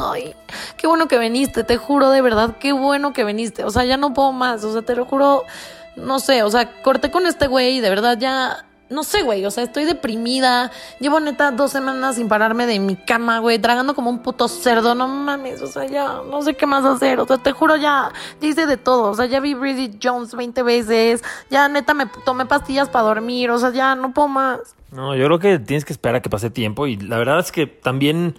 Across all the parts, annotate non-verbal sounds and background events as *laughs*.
Ay, qué bueno que viniste, te juro de verdad, qué bueno que viniste. O sea, ya no puedo más, o sea, te lo juro, no sé, o sea, corté con este güey y de verdad ya no sé, güey, o sea, estoy deprimida. Llevo neta dos semanas sin pararme de mi cama, güey, tragando como un puto cerdo, no mames, o sea, ya no sé qué más hacer, o sea, te juro, ya, ya hice de todo, o sea, ya vi Bridget Jones 20 veces, ya neta me tomé pastillas para dormir, o sea, ya no puedo más. No, yo creo que tienes que esperar a que pase tiempo y la verdad es que también,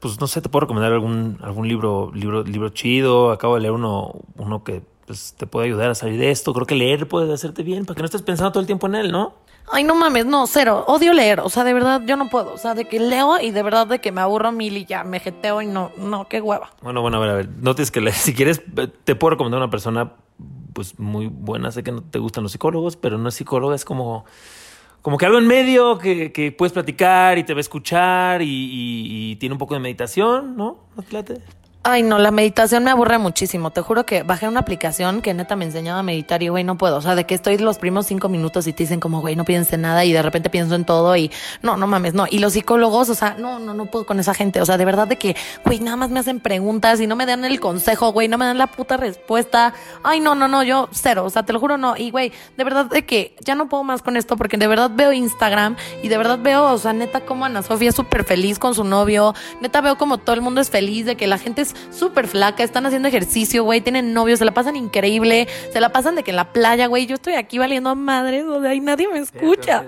pues no sé, te puedo recomendar algún, algún libro, libro, libro chido, acabo de leer uno, uno que pues, te puede ayudar a salir de esto, creo que leer puede hacerte bien, para que no estés pensando todo el tiempo en él, ¿no? Ay, no mames, no, cero. Odio leer. O sea, de verdad, yo no puedo. O sea, de que leo y de verdad de que me aburro mil y ya me jeteo y no, no, qué hueva. Bueno, bueno, a ver, a ver. No tienes que leer. *laughs* Si quieres, te puedo recomendar una persona, pues muy buena. Sé que no te gustan los psicólogos, pero no es psicóloga, es como. Como que algo en medio que, que puedes platicar y te va a escuchar y, y, tiene un poco de meditación, ¿no? ¿No te Ay, no, la meditación me aburre muchísimo. Te juro que bajé una aplicación que neta me enseñaba a meditar y, güey, no puedo. O sea, de que estoy los primos cinco minutos y te dicen como, güey, no pienses nada y de repente pienso en todo y no, no mames, no. Y los psicólogos, o sea, no, no, no puedo con esa gente. O sea, de verdad de que, güey, nada más me hacen preguntas y no me dan el consejo, güey, no me dan la puta respuesta. Ay, no, no, no, yo cero. O sea, te lo juro, no. Y, güey, de verdad de que ya no puedo más con esto porque de verdad veo Instagram y de verdad veo, o sea, neta como Ana Sofía es súper feliz con su novio. Neta veo como todo el mundo es feliz, de que la gente es súper flaca, están haciendo ejercicio, güey, tienen novios, se la pasan increíble, se la pasan de que en la playa, güey, yo estoy aquí valiendo madres, o sea, y nadie me escucha.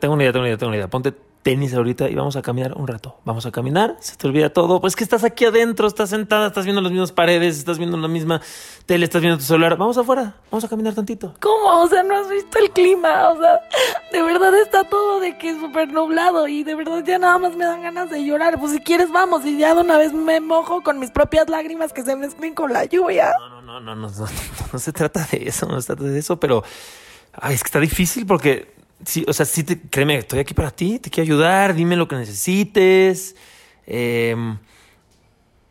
Tengo una idea, tengo una idea, tengo una idea. Ponte tenis ahorita y vamos a caminar un rato. Vamos a caminar, se te olvida todo. Pues que estás aquí adentro, estás sentada, estás viendo las mismas paredes, estás viendo la misma tele, estás viendo tu celular. Vamos afuera, vamos a caminar tantito. ¿Cómo? O sea, no has visto el clima. O sea, de verdad está todo de que es súper nublado y de verdad ya nada más me dan ganas de llorar. Pues si quieres, vamos. Y ya de una vez me mojo con mis propias lágrimas que se mezclen con la lluvia. No, no, no, no, no, no, no, se trata de eso, no se trata de eso, pero ay, es que está difícil porque sí, o sea, sí, te, créeme, estoy aquí para ti, te quiero ayudar, dime lo que necesites. Em,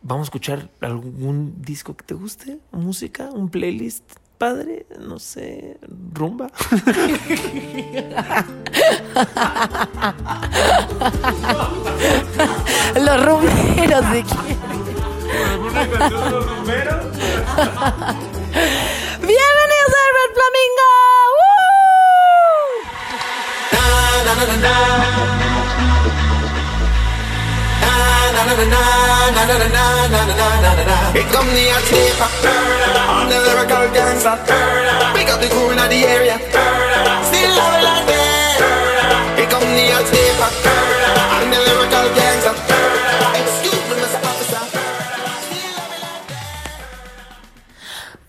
vamos a escuchar algún disco que te guste, música, un playlist padre, no sé, rumba. *laughs* los rumberos de quién. los rumberos? *laughs* Here come the hot stepper I'm the lyrical gangster Big up the crew in the area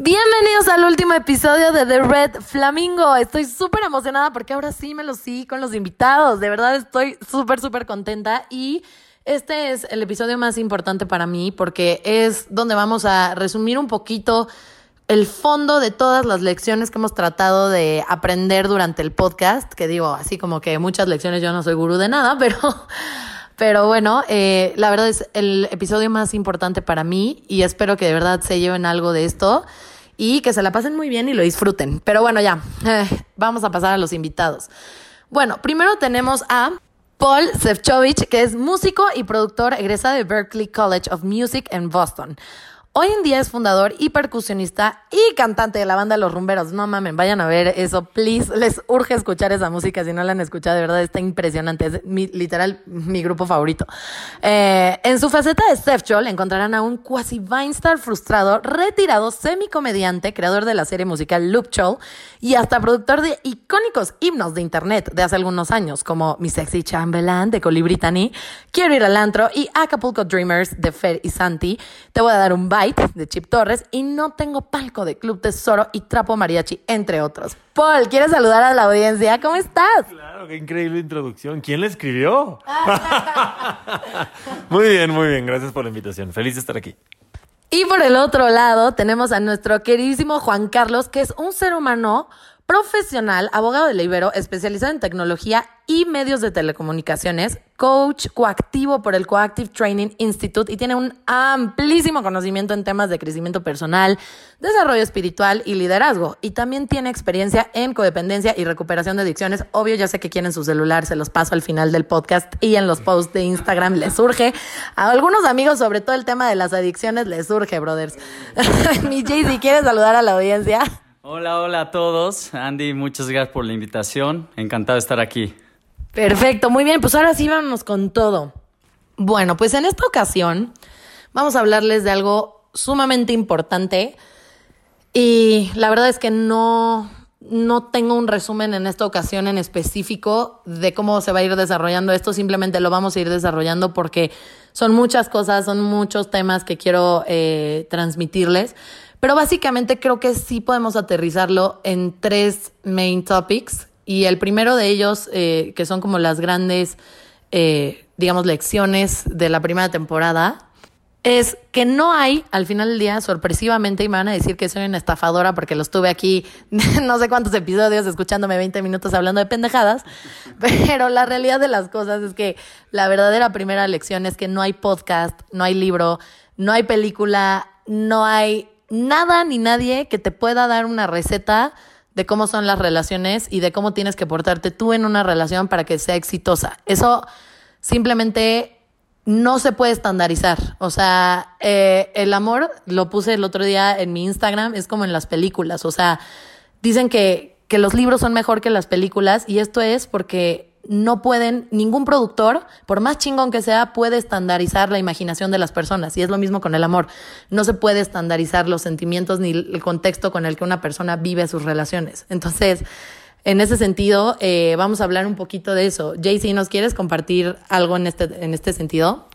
Bienvenidos al último episodio de The Red Flamingo. Estoy súper emocionada porque ahora sí me lo sí con los invitados. De verdad estoy súper, súper contenta y este es el episodio más importante para mí porque es donde vamos a resumir un poquito el fondo de todas las lecciones que hemos tratado de aprender durante el podcast, que digo, así como que muchas lecciones yo no soy gurú de nada, *laughs* pero, pero bueno, eh, la verdad es el episodio más importante para mí y espero que de verdad se lleven algo de esto y que se la pasen muy bien y lo disfruten. Pero bueno, ya, eh, vamos a pasar a los invitados. Bueno, primero tenemos a Paul Sefcovic, que es músico y productor egresado de Berklee College of Music en Boston. Hoy en día es fundador y percusionista y cantante de la banda Los Rumberos. No mamen, vayan a ver eso, please. Les urge escuchar esa música. Si no la han escuchado, de verdad está impresionante. Es mi, literal mi grupo favorito. Eh, en su faceta de Steph Joel encontrarán a un quasi Vinestar frustrado, retirado, semicomediante, creador de la serie musical Loop Chol y hasta productor de icónicos himnos de internet de hace algunos años, como Mi Sexy Chamberlain de Colibritani, Quiero ir al antro y Acapulco Dreamers de Fer y Santi. Te voy a dar un de Chip Torres y No Tengo Palco de Club Tesoro y Trapo Mariachi, entre otros. Paul, ¿quieres saludar a la audiencia? ¿Cómo estás? Claro, qué increíble introducción. ¿Quién la escribió? *laughs* muy bien, muy bien. Gracias por la invitación. Feliz de estar aquí. Y por el otro lado tenemos a nuestro queridísimo Juan Carlos, que es un ser humano profesional, abogado de Ibero, especializado en tecnología y medios de telecomunicaciones, coach coactivo por el Coactive Training Institute y tiene un amplísimo conocimiento en temas de crecimiento personal, desarrollo espiritual y liderazgo. Y también tiene experiencia en codependencia y recuperación de adicciones. Obvio, ya sé que quieren su celular, se los paso al final del podcast y en los posts de Instagram les surge. A algunos amigos, sobre todo el tema de las adicciones, les surge, brothers. *laughs* Mi Jay, si quieres saludar a la audiencia. Hola, hola a todos. Andy, muchas gracias por la invitación. Encantado de estar aquí. Perfecto, muy bien, pues ahora sí vámonos con todo. Bueno, pues en esta ocasión vamos a hablarles de algo sumamente importante y la verdad es que no, no tengo un resumen en esta ocasión en específico de cómo se va a ir desarrollando esto, simplemente lo vamos a ir desarrollando porque son muchas cosas, son muchos temas que quiero eh, transmitirles, pero básicamente creo que sí podemos aterrizarlo en tres main topics y el primero de ellos, eh, que son como las grandes, eh, digamos, lecciones de la primera temporada, es que no hay, al final del día, sorpresivamente, y me van a decir que soy una estafadora porque los tuve aquí *laughs* no sé cuántos episodios escuchándome 20 minutos hablando de pendejadas, *laughs* pero la realidad de las cosas es que la verdadera primera lección es que no hay podcast, no hay libro, no hay película, no hay nada ni nadie que te pueda dar una receta de cómo son las relaciones y de cómo tienes que portarte tú en una relación para que sea exitosa. Eso simplemente no se puede estandarizar. O sea, eh, el amor, lo puse el otro día en mi Instagram, es como en las películas. O sea, dicen que, que los libros son mejor que las películas y esto es porque no pueden, ningún productor, por más chingón que sea, puede estandarizar la imaginación de las personas. Y es lo mismo con el amor. No se puede estandarizar los sentimientos ni el contexto con el que una persona vive sus relaciones. Entonces, en ese sentido, eh, vamos a hablar un poquito de eso. Jaycee, ¿nos quieres compartir algo en este, en este sentido?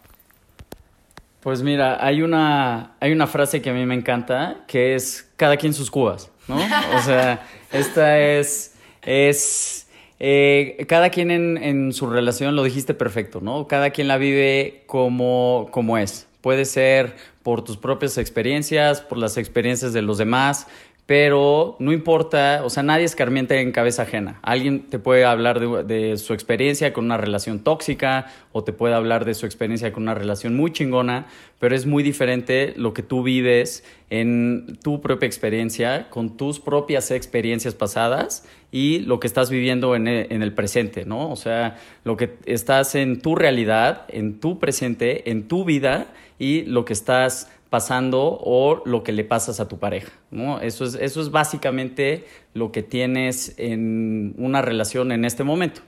Pues mira, hay una, hay una frase que a mí me encanta, que es cada quien sus cubas, ¿no? O sea, esta es, es eh, cada quien en, su relación, lo dijiste perfecto, ¿no? Cada quien la vive como, como es. Puede ser por tus propias experiencias, por las experiencias de los demás, pero no importa, o sea, nadie escarmienta en cabeza ajena. Alguien te puede hablar de, su experiencia con una relación tóxica o te puede hablar de su experiencia con una relación muy chingona, pero es muy diferente lo que tú vives en tu propia experiencia, con tus propias experiencias pasadas y lo que estás viviendo en el, en el presente, ¿no? O sea, lo que estás en tu realidad, en tu presente, en tu vida y lo que estás pasando o lo que le pasas a tu pareja. ¿no? Eso, es, eso es básicamente lo que tienes en una relación en este momento.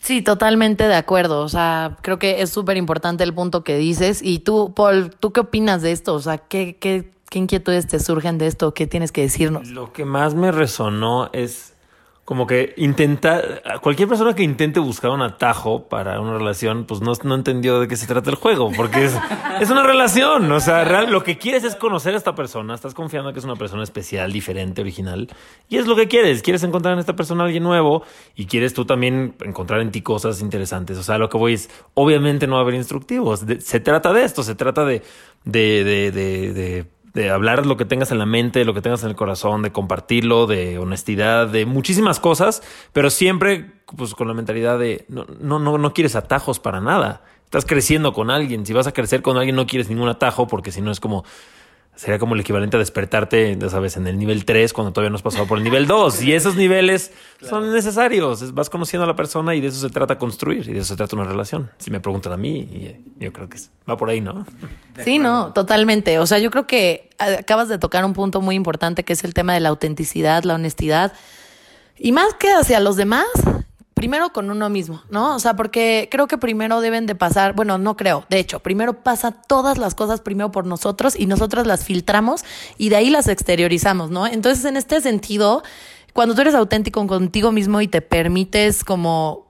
Sí, totalmente de acuerdo. O sea, creo que es súper importante el punto que dices. Y tú, Paul, ¿tú qué opinas de esto? O sea, ¿qué, qué, qué inquietudes te surgen de esto? ¿Qué tienes que decirnos? Lo que más me resonó es como que intenta, cualquier persona que intente buscar un atajo para una relación, pues no, no entendió de qué se trata el juego, porque es, *laughs* es una relación, o sea, real, lo que quieres es conocer a esta persona, estás confiando que es una persona especial, diferente, original, y es lo que quieres, quieres encontrar en esta persona a alguien nuevo y quieres tú también encontrar en ti cosas interesantes, o sea, lo que voy es, obviamente no va a haber instructivos, se trata de esto, se trata de, de, de, de, de hablar lo que tengas en la mente, lo que tengas en el corazón, de compartirlo, de honestidad, de muchísimas cosas, pero siempre pues con la mentalidad de no, no, no, no quieres atajos para nada. Estás creciendo con alguien. Si vas a crecer con alguien, no quieres ningún atajo, porque si no es como sería como el equivalente a despertarte, ya sabes, en el nivel 3 cuando todavía no has pasado por el nivel 2. Y esos niveles son necesarios. Vas conociendo a la persona y de eso se trata construir y de eso se trata una relación. Si me preguntan a mí, yo creo que va por ahí, ¿no? *laughs* Sí, no, totalmente. O sea, yo creo que acabas de tocar un punto muy importante que es el tema de la autenticidad, la honestidad. Y más que hacia los demás, primero con uno mismo, ¿no? O sea, porque creo que primero deben de pasar, bueno, no creo, de hecho, primero pasa todas las cosas primero por nosotros y nosotros las filtramos y de ahí las exteriorizamos, ¿no? Entonces, en este sentido, cuando tú eres auténtico contigo mismo y te permites como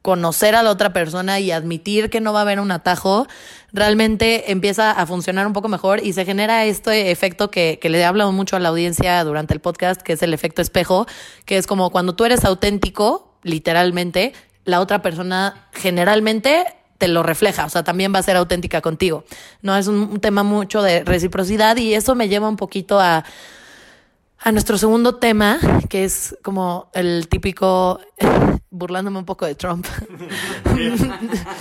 conocer a la otra persona y admitir que no va a haber un atajo, realmente empieza a funcionar un poco mejor y se genera este efecto que, que le he hablado mucho a la audiencia durante el podcast, que es el efecto espejo, que es como cuando tú eres auténtico, literalmente, la otra persona generalmente te lo refleja, o sea, también va a ser auténtica contigo. No es un, tema mucho de reciprocidad y eso me lleva un poquito a, a nuestro segundo tema, que es como el típico *laughs* burlándome un poco de Trump. *laughs*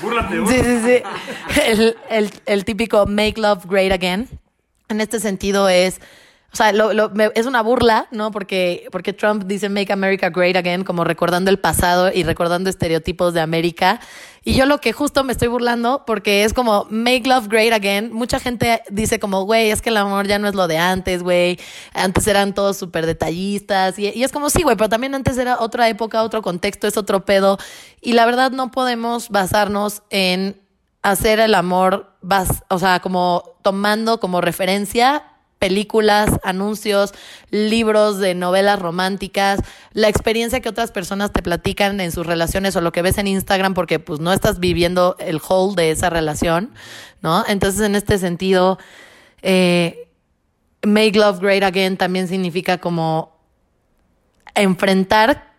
Búrlate, Sí, sí, sí. El, el- el típico make love great again. En este sentido es, o sea, lo- lo- me- es una burla, ¿no? Porque, porque Trump dice make America great again, como recordando el pasado y recordando estereotipos de América. Y yo lo que justo me estoy burlando, porque es como make love great again. Mucha gente dice como, güey, es que el amor ya no es lo de antes, güey. Antes eran todos súper detallistas. Y, y es como, sí, güey, pero también antes era otra época, otro contexto, es otro pedo. Y la verdad no podemos basarnos en hacer el amor, o sea, como tomando como referencia películas, anuncios, libros de novelas románticas, la experiencia que otras personas te platican en sus relaciones o lo que ves en Instagram porque pues no estás viviendo el whole de esa relación, ¿no? Entonces en este sentido, eh, Make Love Great Again también significa como enfrentar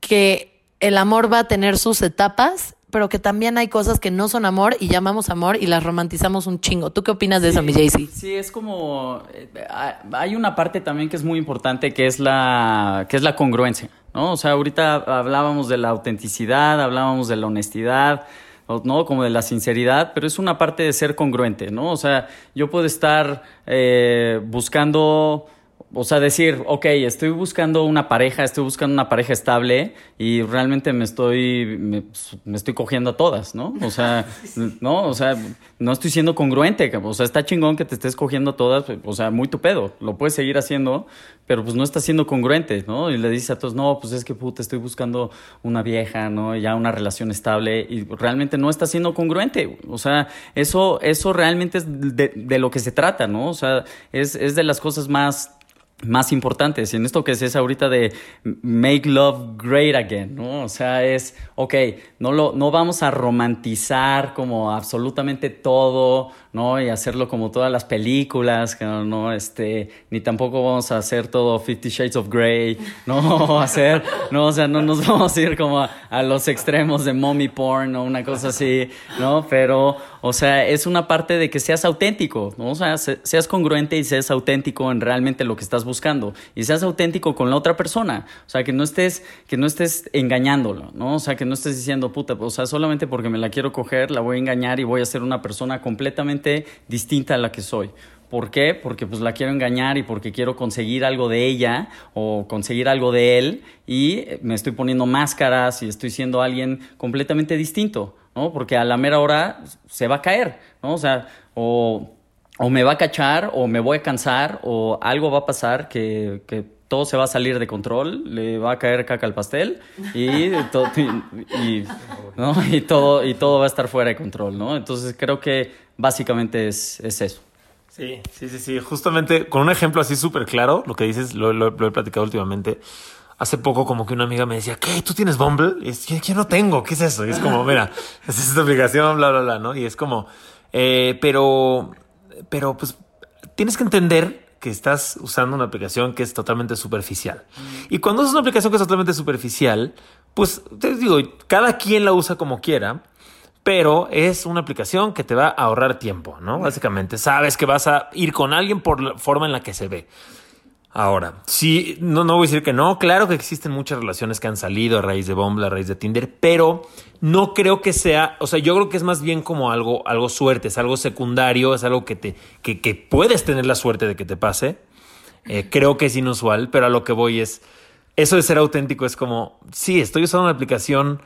que el amor va a tener sus etapas, pero que también hay cosas que no son amor y llamamos amor y las romantizamos un chingo. ¿Tú qué opinas de eso, mi Jaycee? Sí, es como eh, hay una parte también que es muy importante que es la que es la congruencia, ¿no? O sea, ahorita hablábamos de la autenticidad, hablábamos de la honestidad, ¿no? Como de la sinceridad, pero es una parte de ser congruente, ¿no? O sea, yo puedo estar eh, buscando o sea, decir, ok, estoy buscando una pareja, estoy buscando una pareja estable y realmente me estoy, me, me estoy cogiendo a todas, ¿no? O sea, *laughs* no, o sea, no estoy siendo congruente, o sea, está chingón que te estés cogiendo a todas, o sea, muy tu pedo, lo puedes seguir haciendo, pero pues no estás siendo congruente, ¿no? Y le dices a todos, no, pues es que puta, estoy buscando una vieja, ¿no? Ya una relación estable y realmente no estás siendo congruente, o sea, eso, eso realmente es de, de lo que se trata, ¿no? O sea, es, es de las cosas más más importantes. Y en esto que es ahorita de make love great again, ¿no? O sea, es, ok, no, lo, no vamos a romantizar como absolutamente todo, ¿no? Y hacerlo como todas las películas, que no, este, ni tampoco vamos a hacer todo Fifty Shades of Grey, no *laughs* hacer, no, o sea, no nos vamos a ir como a, a los extremos de mommy porn o una cosa así, ¿no? Pero, o sea, es una parte de que seas auténtico, ¿no? O sea, se- seas congruente y seas auténtico en realmente lo que estás buscando y seas auténtico con la otra persona, o sea, que no estés que no estés engañándolo, ¿no? O sea, que no estés diciendo, puta, o sea, solamente porque me la quiero coger, la voy a engañar y voy a ser una persona completamente distinta a la que soy. ¿Por qué? Porque pues la quiero engañar y porque quiero conseguir algo de ella o conseguir algo de él y me estoy poniendo máscaras y estoy siendo alguien completamente distinto, ¿no? Porque a la mera hora se va a caer, ¿no? O sea, o, o me va a cachar o me voy a cansar o algo va a pasar que, que todo se va a salir de control, le va a caer caca al pastel y, *laughs* to- y, y- ¿no? y todo, y todo va a estar fuera de control, ¿no? Entonces creo que básicamente es, es eso. Sí, sí, sí, sí. Justamente con un ejemplo así súper claro, lo que dices, lo, lo- lo he platicado últimamente. Hace poco como que una amiga me decía, ¿qué? ¿Tú tienes Bumble? Y es, "¿Qué- ¿Qué no tengo? ¿Qué es eso? Y es como, mira, *laughs* es esta aplicación, bla, bla, bla, ¿no? Y es como, eh, pero, pero pues tienes que entender que estás usando una aplicación que es totalmente superficial. Y cuando usas una aplicación que es totalmente superficial, pues te digo, cada quien la usa como quiera. Pero es una aplicación que te va a ahorrar tiempo, ¿no? Básicamente, sabes que vas a ir con alguien por la forma en la que se ve. Ahora, sí, no, no voy a decir que no. Claro que existen muchas relaciones que han salido a raíz de Bumble, a raíz de Tinder, pero no creo que sea, o sea, yo creo que es más bien como algo, algo suerte, es algo secundario, es algo que te, que, que puedes tener la suerte de que te pase. Eh, creo que es inusual, pero a lo que voy es, eso de ser auténtico es como, sí, estoy usando una aplicación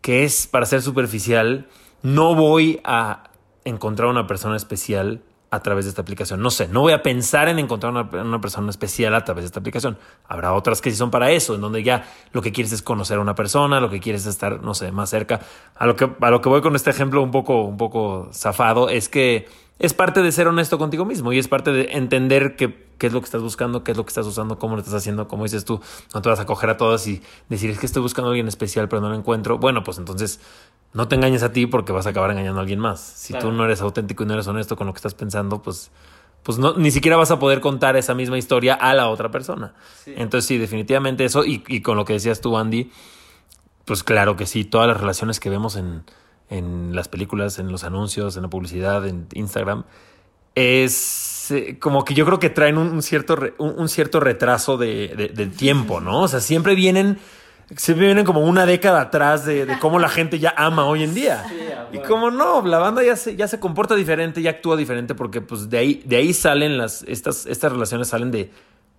que es para ser superficial, no voy a encontrar una persona especial a través de esta aplicación. No sé, no voy a pensar en encontrar una, una persona especial a través de esta aplicación. Habrá otras que sí son para eso, en donde ya lo que quieres es conocer a una persona, lo que quieres es estar, no sé, más cerca. A lo que, a lo que voy con este ejemplo un poco, un poco zafado es que es parte de ser honesto contigo mismo y es parte de entender que, qué es lo que estás buscando, qué es lo que estás usando, cómo lo estás haciendo, como dices tú, no te vas a coger a todas y decir es que estoy buscando a alguien especial pero no lo encuentro. Bueno, pues entonces no te engañes a ti porque vas a acabar engañando a alguien más. Si Claro. tú no eres auténtico y no eres honesto con lo que estás pensando, pues, pues no, ni siquiera vas a poder contar esa misma historia a la otra persona. Sí. Entonces sí, definitivamente eso y, y con lo que decías tú, Andy, pues claro que sí, todas las relaciones que vemos en, en las películas, en los anuncios, en la publicidad, en Instagram, es eh, como que yo creo que traen un, un cierto, re- un, un cierto retraso de, de- del tiempo, ¿no? O sea, siempre vienen se vienen como una década atrás de, de cómo la gente ya ama hoy en día. y como no, la banda ya se, ya se comporta diferente, ya actúa diferente, porque pues de ahí, de ahí salen las, estas, estas relaciones salen de,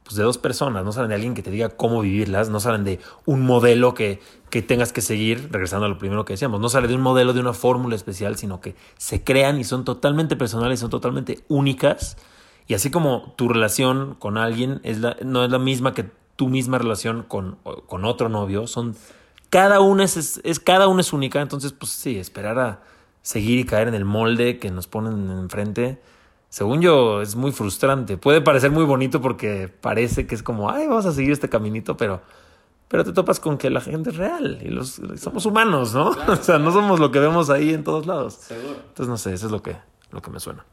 pues, de dos personas, no salen de alguien que te diga cómo vivirlas, no salen de un modelo que, que tengas que seguir, regresando a lo primero que decíamos, no sale de un modelo, de una fórmula especial, sino que se crean y son totalmente personales, son totalmente únicas. Y así como tu relación con alguien es la, no es la misma que tu misma relación con, con otro novio, son cada una es, es, cada una es única, entonces pues sí, esperar a seguir y caer en el molde que nos ponen enfrente, según yo es muy frustrante. Puede parecer muy bonito porque parece que es como, ay, vamos a seguir este caminito, pero pero te topas con que la gente es real y los somos humanos, ¿no? *laughs* Claro, o sea, no somos lo que vemos ahí en todos lados. Seguro. Entonces no sé, eso es lo que lo que me suena.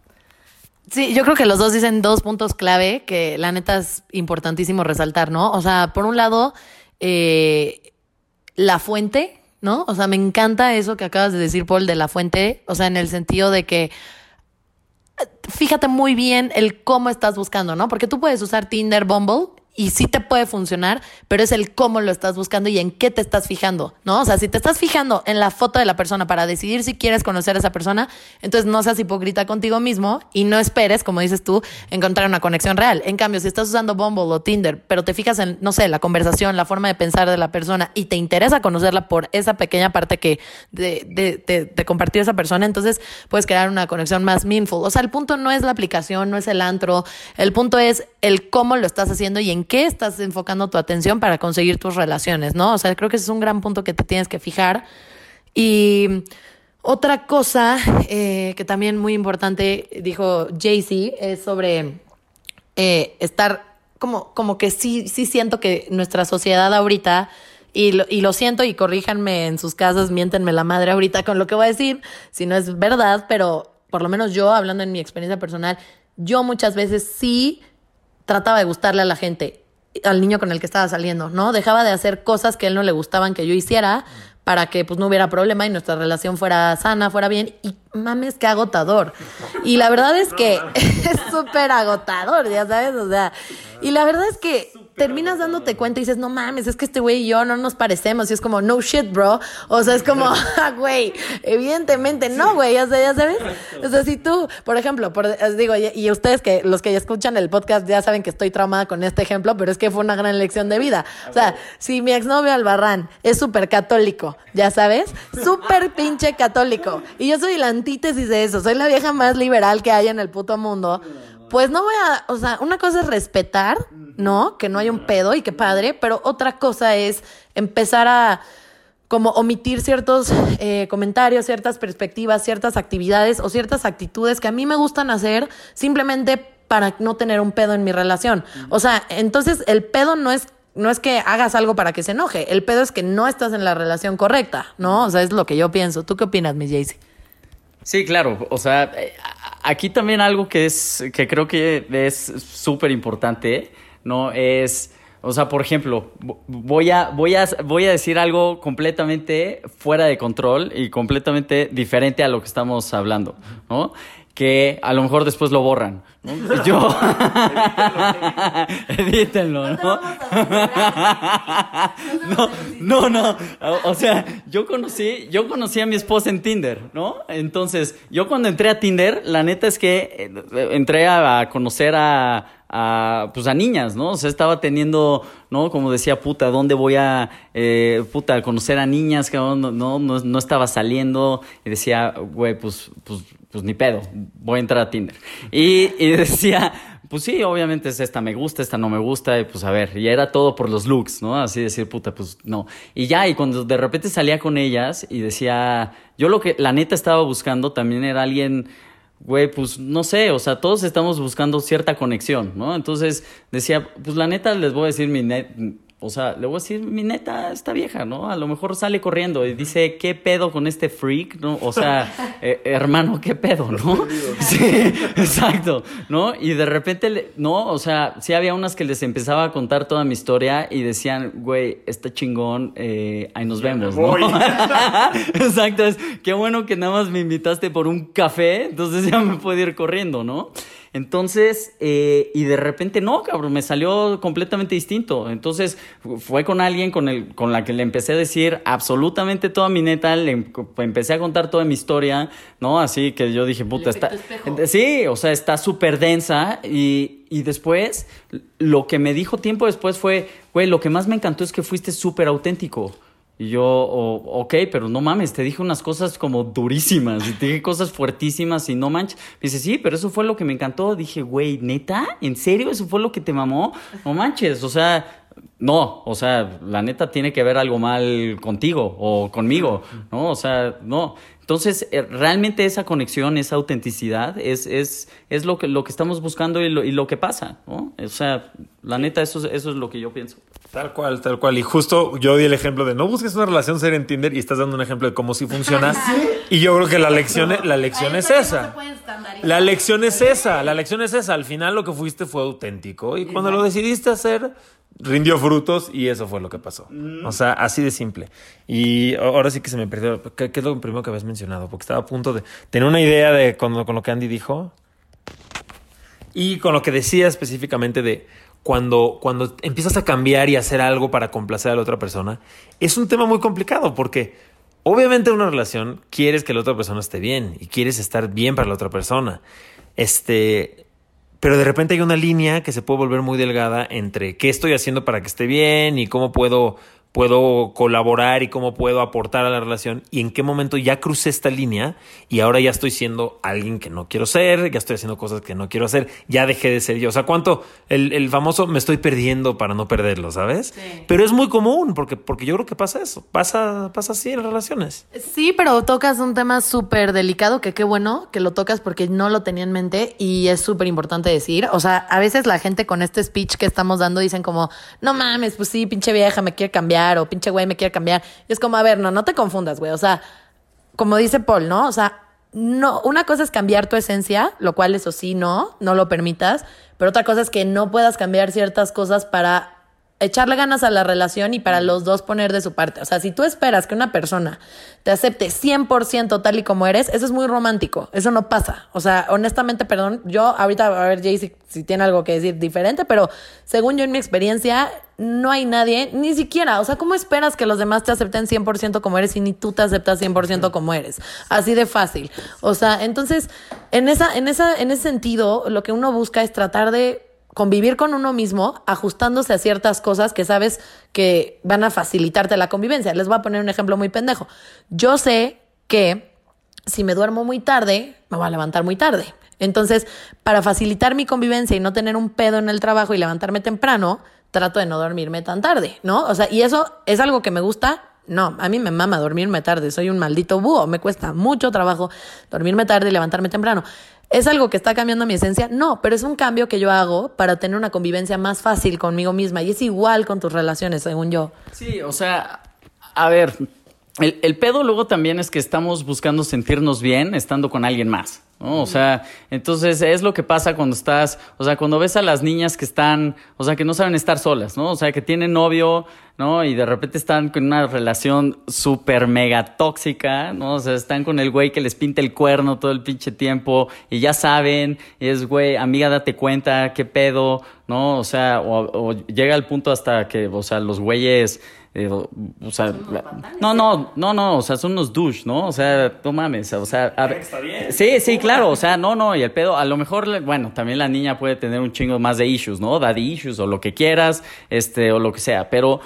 Sí, yo creo que los dos dicen dos puntos clave que la neta es importantísimo resaltar, ¿no? O sea, por un lado, eh, la fuente, ¿no? O sea, me encanta eso que acabas de decir, Paul, de la fuente, o sea, en el sentido de que fíjate muy bien el cómo estás buscando, ¿no? Porque tú puedes usar Tinder, Bumble y sí te puede funcionar, pero es el cómo lo estás buscando y en qué te estás fijando, ¿no? O sea, si te estás fijando en la foto de la persona para decidir si quieres conocer a esa persona, entonces no seas hipócrita contigo mismo y no esperes, como dices tú, encontrar una conexión real. En cambio, si estás usando Bumble o Tinder, pero te fijas en, no sé, la conversación, la forma de pensar de la persona y te interesa conocerla por esa pequeña parte que de, de, de, de compartir esa persona, entonces puedes crear una conexión más meaningful. O sea, el punto no es la aplicación, no es el antro, el punto es el cómo lo estás haciendo y en qué estás enfocando tu atención para conseguir tus relaciones, ¿no? O sea, creo que ese es un gran punto que te tienes que fijar. Y otra cosa eh, que también muy importante dijo Jay-Z es sobre eh, estar como, como que sí, sí siento que nuestra sociedad ahorita y lo, y lo siento y corríjanme en sus casas, miéntenme la madre ahorita con lo que voy a decir, si no es verdad, pero por lo menos yo, hablando en mi experiencia personal, yo muchas veces sí trataba de gustarle a la gente, al niño con el que estaba saliendo, ¿no? Dejaba de hacer cosas que a él no le gustaban que yo hiciera para que pues no hubiera problema y nuestra relación fuera sana, fuera bien. Y mames, qué agotador. Y la verdad es que *laughs* es súper agotador, ya sabes, o sea, y la verdad es que terminas dándote cuenta y dices, no mames, es que este güey y yo no nos parecemos. Y es como, no shit, bro. O sea, es como, *laughs* *laughs* güey, evidentemente no, güey. Sea, ya sabes. O sea, si tú, por ejemplo, por, os digo, y, y, ustedes que los que ya escuchan el podcast ya saben que estoy traumada con este ejemplo, pero es que fue una gran lección de vida. O sea, si mi exnovio Albarrán es súper católico, ya sabes, súper pinche católico. Y yo soy la antítesis de eso. Soy la vieja más liberal que hay en el puto mundo pues no voy a, o sea, una cosa es respetar, ¿no? Que no hay un pedo y que padre, pero otra cosa es empezar a como omitir ciertos eh, comentarios, ciertas perspectivas, ciertas actividades o ciertas actitudes que a mí me gustan hacer simplemente para no tener un pedo en mi relación. O sea, entonces el pedo no es no es que hagas algo para que se enoje, el pedo es que no estás en la relación correcta, ¿no? O sea, es lo que yo pienso. ¿Tú qué opinas, mi Jaycee? Sí, claro. O sea, aquí también algo que es, que creo que es súper importante, ¿no? Es, o sea, por ejemplo, voy a, voy, a, voy a decir algo completamente fuera de control y completamente diferente a lo que estamos hablando, ¿no? que a lo mejor después lo borran. ¿No? Yo. *laughs* Edítenlo, *laughs* ¿no? no, no, no. O sea, yo conocí, yo conocí a mi esposa en Tinder, ¿no? Entonces, yo cuando entré a Tinder, la neta es que entré a conocer a, a, pues a niñas, ¿no? O sea, estaba teniendo, ¿no? Como decía, puta, ¿dónde voy a, eh, puta, conocer a niñas? Que no, no, no, no estaba saliendo. Y decía, güey, pues, pues, pues ni pedo, voy a entrar a Tinder. Y, y decía, pues sí, obviamente es esta me gusta, esta no me gusta, y pues a ver, y era todo por los looks, ¿no? Así decir, puta, pues no. Y ya, y cuando de repente salía con ellas y decía, yo lo que la neta estaba buscando también era alguien güey, pues no sé, o sea, todos estamos buscando cierta conexión, ¿no? Entonces decía, pues la neta les voy a decir mi o sea, le voy a decir, mi neta está vieja, ¿no? A lo mejor sale corriendo y dice, ¿qué pedo con este freak? ¿no? O sea, *laughs* eh, hermano, ¿qué pedo, no? *laughs* Sí, exacto, ¿no? Y de repente, no, o sea, sí había unas que les empezaba a contar toda mi historia y decían, güey, está chingón, eh, ahí nos vemos, ¿no? *laughs* exacto, es, qué bueno que nada más me invitaste por un café, entonces ya me puedo ir corriendo, ¿no? Entonces, eh, y de repente no, cabrón, me salió completamente distinto. Entonces, fue con alguien con, el, con la que le empecé a decir absolutamente toda mi neta, le em, empecé a contar toda mi historia, ¿no? Así que yo dije, puta, está... Sí, o sea, está súper densa y, y después, lo que me dijo tiempo después fue, güey, lo que más me encantó es que fuiste súper auténtico. Y yo, ok, pero no mames, te dije unas cosas como durísimas, te dije cosas fuertísimas y no manches. Me dice, sí, pero eso fue lo que me encantó. Dije, güey, neta, ¿en serio? ¿Eso fue lo que te mamó? No manches, o sea, no, o sea, la neta tiene que ver algo mal contigo o conmigo, ¿no? O sea, no. Entonces, eh, realmente esa conexión, esa autenticidad es, es, es lo, que, lo que estamos buscando y lo, y lo que pasa, ¿no? O sea, la neta, eso, eso es lo que yo pienso. Tal cual, tal cual. Y justo yo di el ejemplo de no busques una relación ser en Tinder y estás dando un ejemplo de cómo sí funciona. Y yo creo que la lección, la lección es esa. La lección es esa, la lección es esa. Al final lo que fuiste fue auténtico y cuando lo decidiste hacer, rindió frutos y eso fue lo que pasó. Mm. O sea, así de simple. Y ahora sí que se me perdió. ¿Qué, es lo primero que habías mencionado? Porque estaba a punto de tener una idea de con, con lo que Andy dijo. Y con lo que decía específicamente de cuando, cuando empiezas a cambiar y hacer algo para complacer a la otra persona, es un tema muy complicado porque obviamente en una relación quieres que la otra persona esté bien y quieres estar bien para la otra persona. Este, pero de repente hay una línea que se puede volver muy delgada entre qué estoy haciendo para que esté bien y cómo puedo puedo colaborar y cómo puedo aportar a la relación y en qué momento ya crucé esta línea y ahora ya estoy siendo alguien que no quiero ser, ya estoy haciendo cosas que no quiero hacer, ya dejé de ser yo. O sea, cuánto el, el famoso me estoy perdiendo para no perderlo, ¿sabes? Pero es muy común porque, porque yo creo que pasa eso, pasa, pasa así en relaciones. Sí, pero tocas un tema súper delicado que qué bueno que lo tocas porque no lo tenía en mente y es súper importante decir. O sea, a veces la gente con este speech que estamos dando dicen como, no mames, pues sí, pinche vieja, me quiere cambiar o pinche güey me quiere cambiar. Y es como, a ver, no, no te confundas, güey. O sea, como dice Paul, ¿no? O sea, no, una cosa es cambiar tu esencia, lo cual eso sí, no, no lo permitas, pero otra cosa es que no puedas cambiar ciertas cosas para echarle ganas a la relación y para los dos poner de su parte. O sea, si tú esperas que una persona te acepte 100% tal y como eres, eso es muy romántico. Eso no pasa. O sea, honestamente, perdón, yo ahorita a ver Jay si, si tiene algo que decir diferente, pero según yo en mi experiencia, no hay nadie, ni siquiera, o sea, ¿cómo esperas que los demás te acepten 100% como eres y ni tú te aceptas 100% como eres? Así de fácil. O sea, entonces, en esa en esa en ese sentido, lo que uno busca es tratar de convivir con uno mismo ajustándose a ciertas cosas que sabes que van a facilitarte la convivencia. Les voy a poner un ejemplo muy pendejo. Yo sé que si me duermo muy tarde, me voy a levantar muy tarde. Entonces, para facilitar mi convivencia y no tener un pedo en el trabajo y levantarme temprano, trato de no dormirme tan tarde, ¿no? O sea, y eso es algo que me gusta. No, a mí me mama dormirme tarde, soy un maldito búho, me cuesta mucho trabajo dormirme tarde y levantarme temprano. ¿Es algo que está cambiando mi esencia? No, pero es un cambio que yo hago para tener una convivencia más fácil conmigo misma y es igual con tus relaciones, según yo. Sí, o sea, a ver, el, el pedo luego también es que estamos buscando sentirnos bien estando con alguien más. ¿no? O sea, entonces es lo que pasa cuando estás, o sea, cuando ves a las niñas que están, o sea, que no saben estar solas, ¿no? O sea, que tienen novio, ¿no? Y de repente están con una relación súper mega tóxica, ¿no? O sea, están con el güey que les pinta el cuerno todo el pinche tiempo y ya saben, y es, güey, amiga, date cuenta, qué pedo, ¿no? O sea, o, o llega al punto hasta que, o sea, los güeyes eh, o sea, no, no, no, no, o sea, son unos douche, ¿no? O sea, no mames, o sea, a ver, sí, sí, claro, o sea, no, no, y el pedo, a lo mejor, bueno, también la niña puede tener un chingo más de issues, ¿no? Daddy issues o lo que quieras, este, o lo que sea, pero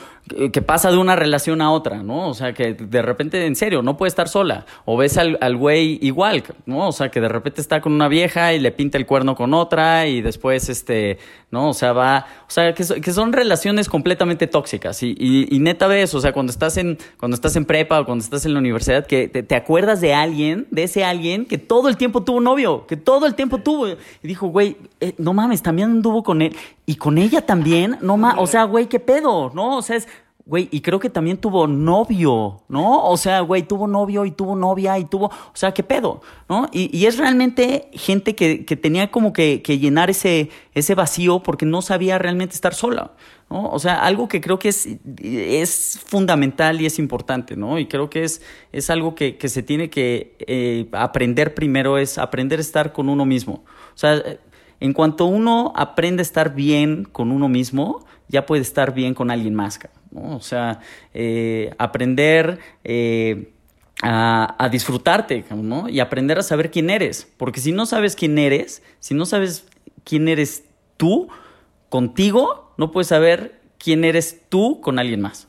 que pasa de una relación a otra, ¿no? O sea, que de repente, en serio, no puede estar sola. O ves al, al güey igual, ¿no? O sea, que de repente está con una vieja y le pinta el cuerno con otra y después, este, ¿no? O sea, va, o sea, que, son relaciones completamente tóxicas. Y, y, y, neta ves, o sea, cuando estás en, cuando estás en prepa o cuando estás en la universidad, que te, te acuerdas de alguien, de ese alguien que todo el tiempo tuvo novio, que todo el tiempo tuvo. Y dijo, güey, eh, no mames, también anduvo con él. Y con ella también, no mames, o sea, güey, qué pedo, ¿no? O sea, es Güey, y creo que también tuvo novio, ¿no? O sea, güey, tuvo novio y tuvo novia y tuvo, o sea, ¿qué pedo? ¿No? Y, y es realmente gente que, que tenía como que, que, llenar ese, ese vacío porque no sabía realmente estar sola, ¿no? O sea, algo que creo que es, es fundamental y es importante, ¿no? Y creo que es, es algo que, que se tiene que eh, aprender primero, es aprender a estar con uno mismo. O sea, En cuanto uno aprende a estar bien con uno mismo, ya puede estar bien con alguien más, ¿no? O sea, eh, aprender eh, a, a, disfrutarte, ¿no? Y aprender a saber quién eres. Porque si no sabes quién eres, si no sabes quién eres tú contigo, no puedes saber quién eres tú con alguien más.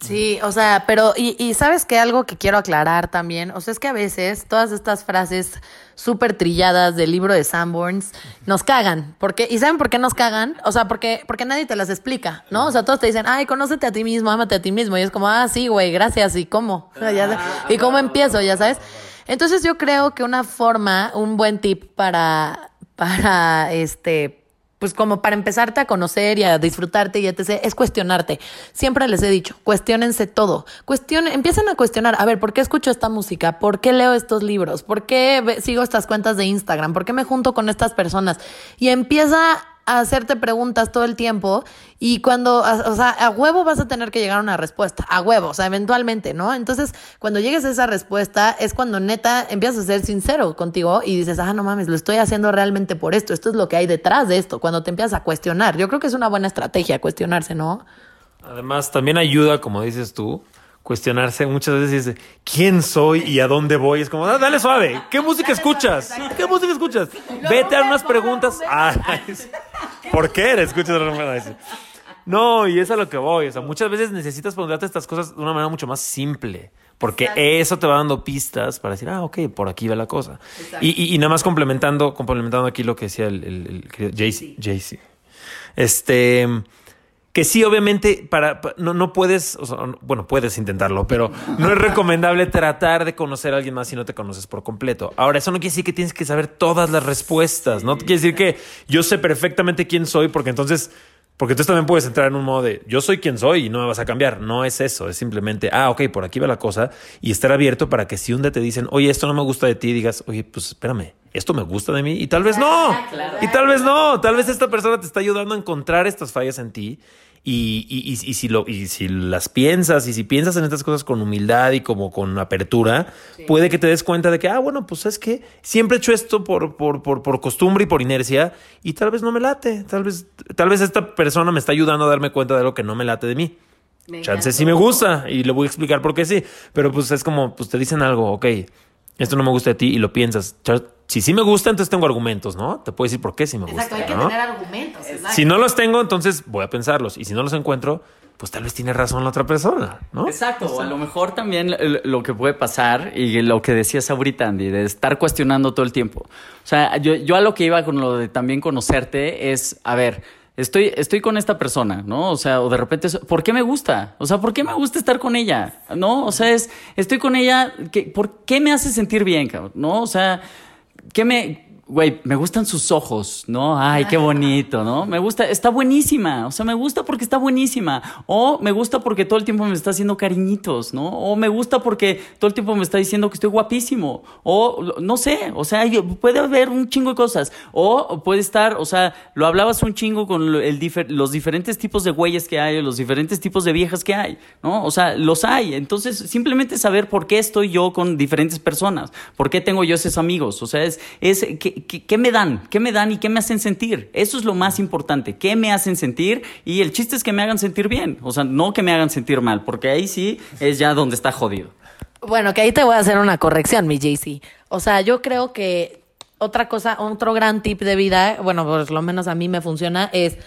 Sí, o sea, pero, y, y sabes que algo que quiero aclarar también, o sea, es que a veces todas estas frases súper trilladas del libro de Sanborns nos cagan. Porque, ¿Y saben por qué nos cagan? O sea, porque, porque nadie te las explica, ¿no? O sea, todos te dicen, ay, conócete a ti mismo, ámate a ti mismo. Y es como, ah, sí, güey, gracias. ¿Y cómo? *laughs* ¿Y cómo empiezo? Ya sabes. Entonces yo creo que una forma, un buen tip para, para, este, pues como para empezarte a conocer y a disfrutarte y etc., es cuestionarte. Siempre les he dicho, cuestionense todo. Cuestionen, empiecen a cuestionar, a ver, ¿por qué escucho esta música? ¿Por qué leo estos libros? ¿Por qué sigo estas cuentas de Instagram? ¿Por qué me junto con estas personas? Y empieza a hacerte preguntas todo el tiempo y cuando, o sea, a huevo vas a tener que llegar a una respuesta, a huevo, o sea, eventualmente, ¿no? Entonces, cuando llegues a esa respuesta es cuando neta empiezas a ser sincero contigo y dices, ah, no mames, lo estoy haciendo realmente por esto, esto es lo que hay detrás de esto, cuando te empiezas a cuestionar. Yo creo que es una buena estrategia cuestionarse, ¿no? Además, también ayuda, como dices tú, cuestionarse muchas veces dice, ¿quién soy y a dónde voy? Es como, ah, dale suave, ¿qué música escuchas? ¿Qué música escuchas? Vete a unas preguntas. Ah, *laughs* ¿Por qué escuchas No, y es a lo que voy. O sea, muchas veces necesitas preguntarte estas cosas de una manera mucho más simple. Porque eso te va dando pistas para decir, ah, ok, por aquí va la cosa. Y, y, nada más complementando, complementando aquí lo que decía el, el, el JC. Este que sí, obviamente, para, no, no puedes, o sea, bueno, puedes intentarlo, pero no es recomendable tratar de conocer a alguien más si no te conoces por completo. Ahora, eso no quiere decir que tienes que saber todas las respuestas, no quiere decir que yo sé perfectamente quién soy, porque entonces, porque tú también puedes entrar en un modo de yo soy quien soy y no me vas a cambiar. No es eso, es simplemente, ah, ok, por aquí va la cosa y estar abierto para que si un día te dicen, oye, esto no me gusta de ti, digas, oye, pues espérame, esto me gusta de mí y tal vez no. Y tal vez no. Tal vez esta persona te está ayudando a encontrar estas fallas en ti. Y, y, y, si lo, y si las piensas y si piensas en estas cosas con humildad y como con apertura, puede que te des cuenta de que, ah, bueno, pues es que siempre he hecho esto por, por, por, por costumbre y por inercia y tal vez no me late. Tal vez, tal vez esta persona me está ayudando a darme cuenta de lo que no me late de mí. Chance sí me gusta y le voy a explicar por qué sí. Pero pues es como, pues te dicen algo, ok, esto no me gusta de ti y lo piensas. Si sí me gusta, entonces tengo argumentos, ¿no? Te puedo decir por qué sí me gusta. Exacto, hay que tener argumentos. Si no los tengo, entonces voy a pensarlos. Y si no los encuentro, pues tal vez tiene razón la otra persona, ¿no? Exacto. O a lo mejor también lo que puede pasar y lo que decías ahorita, Andy, de estar cuestionando todo el tiempo. O sea, yo, yo a lo que iba con lo de también conocerte es, a ver, estoy, estoy con esta persona, ¿no? O sea, o de repente, ¿por qué me gusta? O sea, ¿por qué me gusta estar con ella? ¿No? O sea, es, estoy con ella, ¿por qué me hace sentir bien, cabrón? ¿No? O sea, ¿qué me, güey, me gustan sus ojos, ¿no? Ay, qué bonito, ¿no? Me gusta, está buenísima, o sea, me gusta porque está buenísima, o me gusta porque todo el tiempo me está haciendo cariñitos, ¿no? O me gusta porque todo el tiempo me está diciendo que estoy guapísimo, o no sé, o sea, puede haber un chingo de cosas, o puede estar, o sea, lo hablabas un chingo con el los diferentes tipos de güeyes que hay, los diferentes tipos de viejas que hay, ¿no? O sea, los hay, entonces simplemente saber por qué estoy yo con diferentes personas, por qué tengo yo esos amigos, o sea, es, es que ¿qué, me dan? ¿Qué me dan y qué me hacen sentir? Eso es lo más importante. ¿Qué me hacen sentir? Y el chiste es que me hagan sentir bien. O sea, no que me hagan sentir mal, porque ahí sí es ya donde está jodido. Bueno, que ahí te voy a hacer una corrección, mi JC. O sea, yo creo que otra cosa, otro gran tip de vida, bueno, por lo menos a mí me funciona, es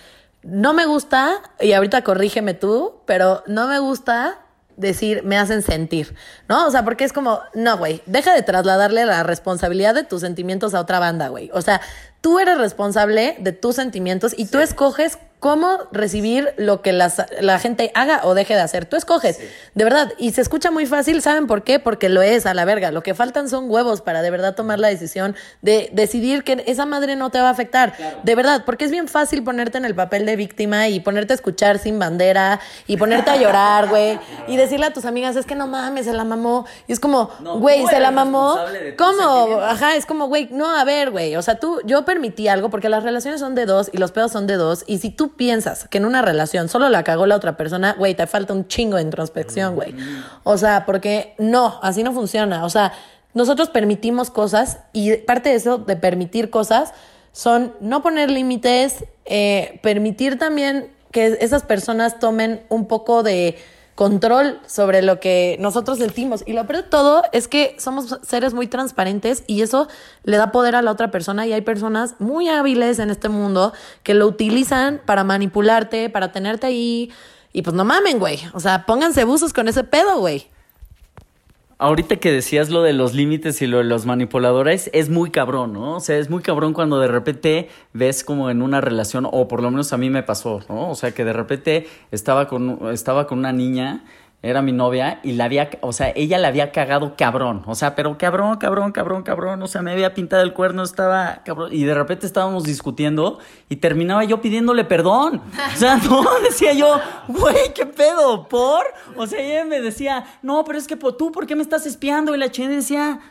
no me gusta, y ahorita corrígeme tú, pero no me gusta decir, me hacen sentir, ¿no? O sea, porque es como, no, güey, deja de trasladarle la responsabilidad de tus sentimientos a otra banda, güey. O sea, tú eres responsable de tus sentimientos y tú escoges cómo recibir lo que la gente haga o deje de hacer. Tú escoges, de verdad. Y se escucha muy fácil, ¿saben por qué? Porque lo es a la verga. Lo que faltan son huevos para de verdad tomar la decisión de decidir que esa madre no te va a afectar. De verdad, porque es bien fácil ponerte en el papel de víctima y ponerte a escuchar sin bandera y ponerte a llorar, güey. *laughs* Y decirle a tus amigas, es que no mames, se la mamó. Y es como, güey, se la mamó. ¿Cómo? Ajá, es como, güey, no, a ver, güey. O sea, tú, yo permití algo porque las relaciones son de dos y los pedos son de dos. Y si tú piensas que en una relación solo la cagó la otra persona, güey, te falta un chingo de introspección, güey. O sea, porque no, así no funciona. O sea, nosotros permitimos cosas y parte de eso, de permitir cosas, son no poner límites, eh, permitir también que esas personas tomen un poco de control sobre lo que nosotros sentimos. Y lo peor de todo es que somos seres muy transparentes y eso le da poder a la otra persona y hay personas muy hábiles en este mundo que lo utilizan para manipularte, para tenerte ahí. Y pues no mamen, güey. O sea, pónganse buzos con ese pedo, güey. Ahorita que decías lo de los límites y lo de los manipuladores, es muy cabrón, ¿no? O sea, es muy cabrón cuando de repente ves como en una relación, o por lo menos a mí me pasó, ¿no? O sea, que de repente estaba con, estaba con una niña era mi novia y la había, o sea, ella la había cagado cabrón, o sea, pero cabrón, cabrón, cabrón, cabrón, o sea, me había pintado el cuerno, estaba cabrón, y de repente estábamos discutiendo y terminaba yo pidiéndole perdón, o sea, *laughs* no, decía yo, güey, ¿qué pedo? ¿Por? O sea, ella me decía, no, pero es que tú, ¿por qué me estás espiando? Y la china decía,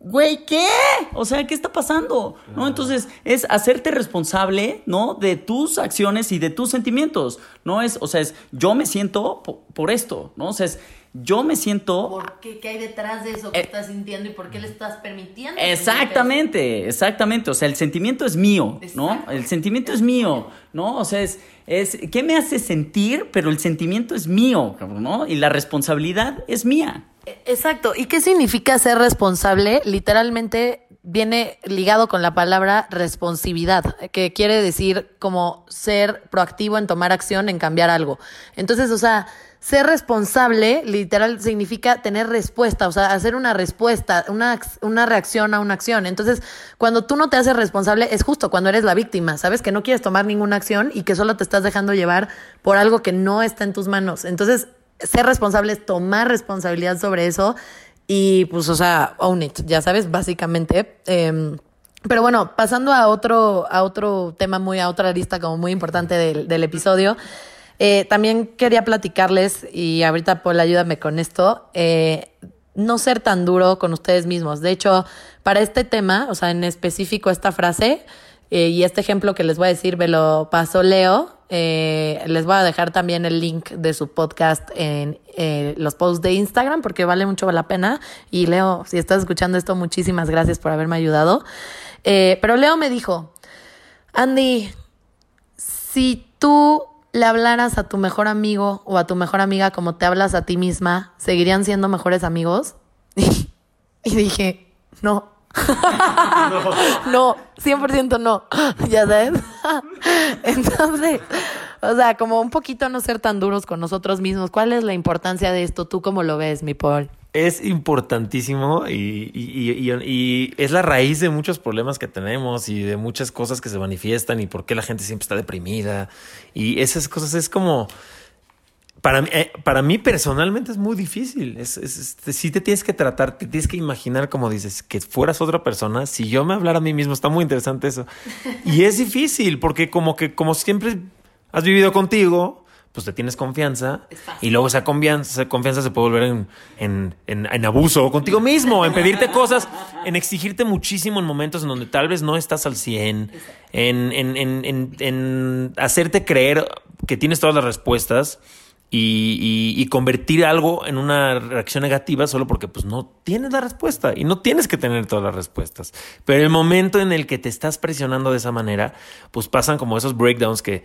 güey, ¿qué? O sea, ¿qué está pasando? ¿No? Entonces, es hacerte responsable, ¿no? De tus acciones y de tus sentimientos. No es, o sea, es yo me siento por, esto, ¿no? O sea, es yo me siento... ¿Por qué? ¿Qué hay detrás de eso que eh, estás sintiendo y por qué le estás permitiendo? Exactamente, exactamente. O sea, el sentimiento es mío, ¿no? El sentimiento es mío, ¿no? O sea, es, es, ¿qué me hace sentir? Pero el sentimiento es mío, ¿no? Y la responsabilidad es mía. Exacto. ¿Y qué significa ser responsable? Literalmente viene ligado con la palabra responsividad, que quiere decir como ser proactivo en tomar acción, en cambiar algo. Entonces, o sea, ser responsable literal significa tener respuesta, o sea, hacer una respuesta, una, una reacción a una acción. Entonces, cuando tú no te haces responsable, es justo cuando eres la víctima, ¿sabes? Que no quieres tomar ninguna acción y que solo te estás dejando llevar por algo que no está en tus manos. Entonces, ser responsable es tomar responsabilidad sobre eso y pues, o sea, own it, ya sabes, básicamente. Em, pero bueno, pasando a otro, a otro tema muy, a otra lista como muy importante del, del episodio, eh, también quería platicarles, y ahorita Paul, ayúdame con esto, eh, no ser tan duro con ustedes mismos. De hecho, para este tema, o sea, en específico esta frase eh, y este ejemplo que les voy a decir, me lo pasó Leo, les voy a dejar también el link de su podcast en los posts de Instagram porque vale mucho la pena. Y Leo, si estás escuchando esto, muchísimas gracias por haberme ayudado. Pero Leo me dijo, Andy, si tú le hablaras a tu mejor amigo o a tu mejor amiga como te hablas a ti misma, ¿seguirían siendo mejores amigos? *laughs* y dije, no. *laughs* no, 100% no, *laughs* ya sabes. Entonces, o sea, como un poquito no ser tan duros con nosotros mismos. ¿Cuál es la importancia de esto? ¿Tú cómo lo ves, mi Paul? Es importantísimo y, y, es la raíz de muchos problemas que tenemos y de muchas cosas que se manifiestan y por qué la gente siempre está deprimida. Y esas cosas es como para eh, para mí personalmente es muy difícil. Es, es, si te tienes que tratar, te tienes que imaginar como dices, que fueras otra persona. Si yo me hablara a mí mismo, está muy interesante eso. Y es difícil porque como que, como siempre has vivido contigo, pues te tienes confianza y luego esa confianza, esa confianza se puede volver en, en, en, en, abuso contigo mismo, en pedirte cosas, en exigirte muchísimo en momentos en donde tal vez no estás al 100, en, en hacerte creer que tienes todas las respuestas y, y, convertir algo en una reacción negativa solo porque pues no tienes la respuesta y no tienes que tener todas las respuestas. Pero el momento en el que te estás presionando de esa manera, pues pasan como esos breakdowns que,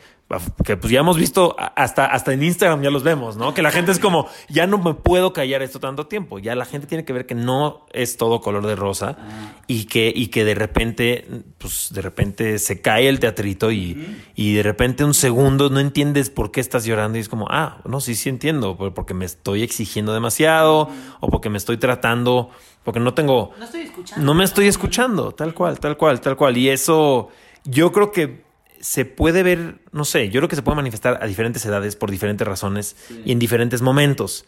que pues ya hemos visto hasta, hasta en Instagram ya los vemos, ¿no? Que la gente es como, ya no me puedo callar esto tanto tiempo. Ya la gente tiene que ver que no es todo color de rosa y que, y que de repente, pues de repente se cae el teatrito y, y de repente un segundo no entiendes por qué estás llorando y es como, ah, no, sí, sí entiendo, porque me estoy exigiendo demasiado o porque me estoy tratando, porque no tengo... No estoy escuchando. No me estoy escuchando, tal cual, tal cual, tal cual. Y eso yo creo que se puede ver, no sé, yo creo que se puede manifestar a diferentes edades por diferentes razones y en diferentes momentos,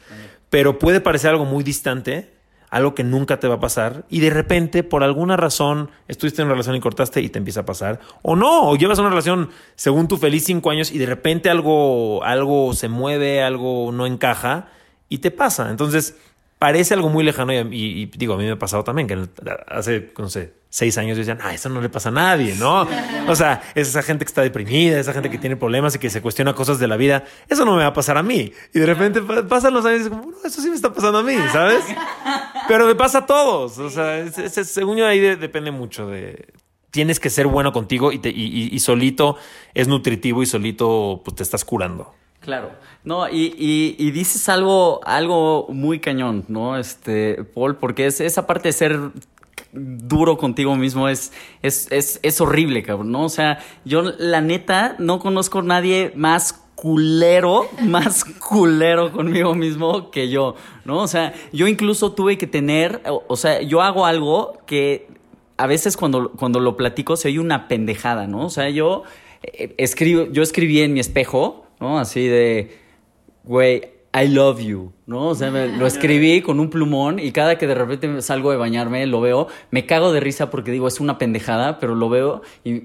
pero puede parecer algo muy distante algo que nunca te va a pasar y de repente por alguna razón estuviste en una relación y cortaste y te empieza a pasar o no, o llevas una relación según tu feliz cinco años y de repente algo, algo se mueve, algo no encaja y te pasa. Entonces parece algo muy lejano y, digo, a mí me ha pasado también que hace, no sé, seis años decían, ah, eso no le pasa a nadie, ¿no? O sea, es esa gente que está deprimida, esa gente que tiene problemas y que se cuestiona cosas de la vida, eso no me va a pasar a mí. Y de repente pasan los años y como, no, eso sí me está pasando a mí, ¿sabes? Pero me pasa a todos, o sea, según yo ahí depende mucho de tienes que ser bueno contigo y, te- y- y- y solito es nutritivo y solito pues, te estás curando. Claro, no, y, y, y dices algo, algo muy cañón, ¿no? Este, Paul, porque es esa parte de ser duro contigo mismo es, es, es, es horrible, cabrón, ¿no? O sea, yo la neta no conozco a nadie más culero, *laughs* más culero conmigo mismo que yo, ¿no? O sea, yo incluso tuve que tener, o, sea, yo hago algo que a veces cuando, cuando lo platico se oye una pendejada, ¿no? O sea, yo eh, escribo, yo escribí en mi espejo, ¿no? Así de, güey, I love you, ¿no? O sea, me- lo escribí con un plumón y cada que de repente salgo de bañarme, lo veo, me cago de risa porque digo, es una pendejada, pero lo veo y...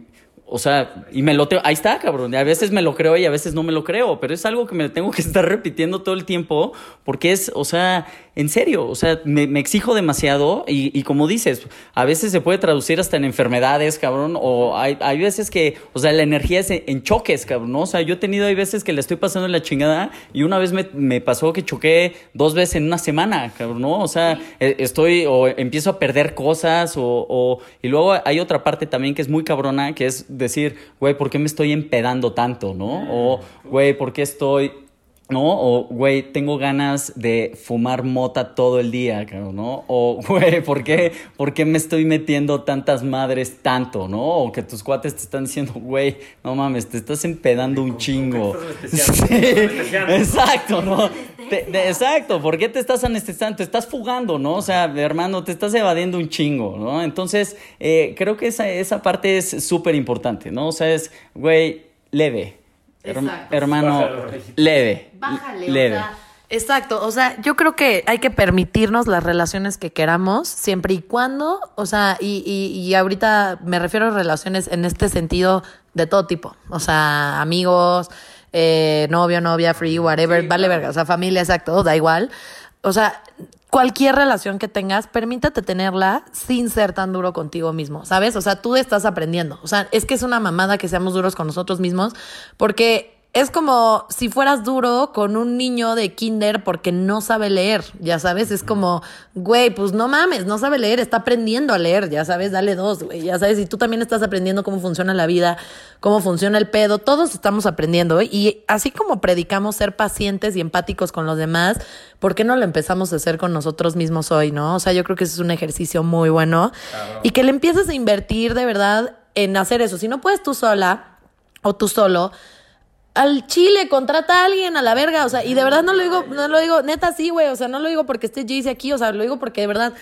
O sea, y me lo tengo, ahí está, cabrón. Y a veces me lo creo y a veces no me lo creo, pero es algo que me tengo que estar repitiendo todo el tiempo porque es, o sea, en serio, o sea, me, me exijo demasiado y, y como dices, a veces se puede traducir hasta en enfermedades, cabrón, o hay, hay veces que, o sea, la energía es en, choques, cabrón. O sea, yo he tenido, hay veces que le estoy pasando la chingada y una vez me, me pasó que choqué dos veces en una semana, cabrón, ¿no? O sea, eh, estoy, o empiezo a perder cosas, o, o, y luego hay otra parte también que es muy cabrona, que es decir, güey, ¿por qué me estoy empedando tanto, no? O, güey, ¿por qué estoy ¿no? O, güey, tengo ganas de fumar mota todo el día, ¿no? O, *laughs* güey, ¿por qué, ¿por qué me estoy metiendo tantas madres tanto, ¿no? O que tus cuates te están diciendo, güey, no mames, te estás empedando un chingo. *laughs* Sí, exacto, ¿no? Te- de- exacto, ¿por qué te estás anestesiando? Te estás fugando, ¿no? O sea, hermano, te estás evadiendo un chingo, ¿no? Entonces, eh, creo que esa, esa parte es súper importante, ¿no? O sea, es, güey, leve. Exacto. hermano, leve. Bájale, leve. o sea, exacto, o sea, yo creo que hay que permitirnos las relaciones que queramos, siempre y cuando, o sea, y, y, y ahorita me refiero a relaciones en este sentido de todo tipo, o sea, amigos, eh, novio, novia, free, whatever, vale verga, o sea, familia, exacto, da igual. O sea, cualquier relación que tengas, permítate tenerla sin ser tan duro contigo mismo, ¿sabes? O sea, tú estás aprendiendo. O sea, es que es una mamada que seamos duros con nosotros mismos, porque es como si fueras duro con un niño de kinder porque no sabe leer, ya sabes, es como, güey, pues no mames, no sabe leer, está aprendiendo a leer, ya sabes, dale dos, güey, ya sabes, y tú también estás aprendiendo cómo funciona la vida, cómo funciona el pedo, todos estamos aprendiendo, ¿eh? y así como predicamos ser pacientes y empáticos con los demás, ¿por qué no lo empezamos a hacer con nosotros mismos hoy, no? O sea, yo creo que eso es un ejercicio muy bueno, y que le empieces a invertir de verdad en hacer eso, si no puedes tú sola o tú solo, al chile, contrata a alguien a la verga, o sea, y de verdad no lo digo, no lo digo, neta sí, güey, o sea, no lo digo porque esté Jaycee aquí, o sea, lo digo porque de verdad,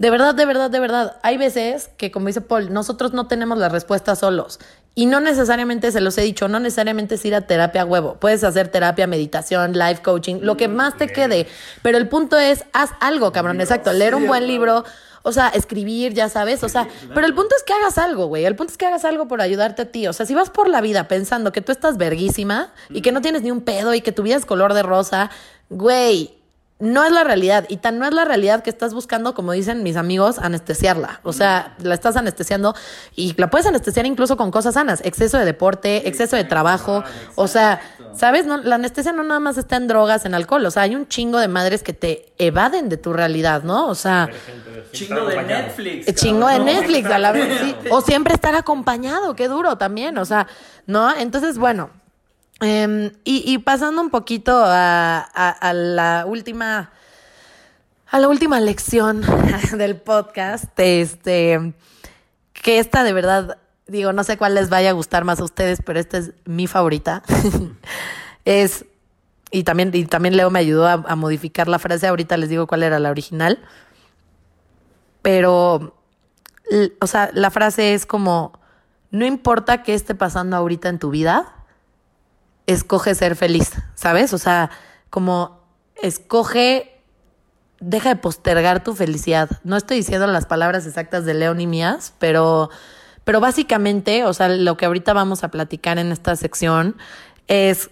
de verdad, de verdad, de verdad, hay veces que, como dice Paul, nosotros no tenemos la respuesta solos. Y no necesariamente, se los he dicho, no necesariamente es ir a terapia a huevo. Puedes hacer terapia, meditación, life coaching, lo que más te quede. Pero el punto es, haz algo, cabrón, exacto, leer un buen libro, o sea, escribir, ya sabes, o sea, pero el punto es que hagas algo, güey. El punto es que hagas algo por ayudarte a ti. O sea, si vas por la vida pensando que tú estás verguísima y que no tienes ni un pedo y que tu vida es color de rosa, güey, no es la realidad. Y tan no es la realidad que estás buscando, como dicen mis amigos, anestesiarla. O sea, la estás anestesiando y la puedes anestesiar incluso con cosas sanas. Exceso de deporte, exceso de trabajo. O sea, ¿sabes? No, la anestesia no nada más está en drogas, en alcohol. O sea, hay un chingo de madres que te evaden de tu realidad, ¿no? O sea... Chingo de Netflix. Eh, Chingo de Netflix, a la vez, sí. O siempre estar acompañado, qué duro también, o sea, ¿no? Entonces, bueno, em, y, pasando un poquito a, la última, a la última lección *laughs* del podcast, este, que esta de verdad, digo, no sé cuál les vaya a gustar más a ustedes, pero esta es mi favorita, *laughs* es, y también, y también Leo me ayudó a, modificar la frase, ahorita les digo cuál era la original pero, o sea, la frase es como, no importa qué esté pasando ahorita en tu vida, escoge ser feliz, ¿sabes? O sea, como escoge, deja de postergar tu felicidad. No estoy diciendo las palabras exactas de Leo ni mías, pero, pero básicamente, o sea, lo que ahorita vamos a platicar en esta sección es,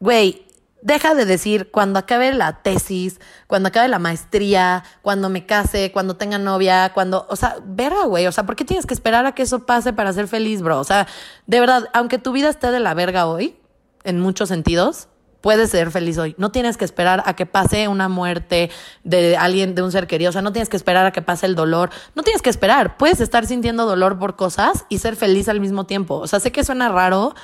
güey, deja de decir cuando acabe la tesis, cuando acabe la maestría, cuando me case, cuando tenga novia, cuando, o sea, verga, güey, o sea, ¿por qué tienes que esperar a que eso pase para ser feliz, bro? O sea, de verdad, aunque tu vida esté de la verga hoy, en muchos sentidos, puedes ser feliz hoy. No tienes que esperar a que pase una muerte de alguien, de un ser querido. O sea, no tienes que esperar a que pase el dolor. No tienes que esperar. Puedes estar sintiendo dolor por cosas y ser feliz al mismo tiempo. O sea, sé que suena raro,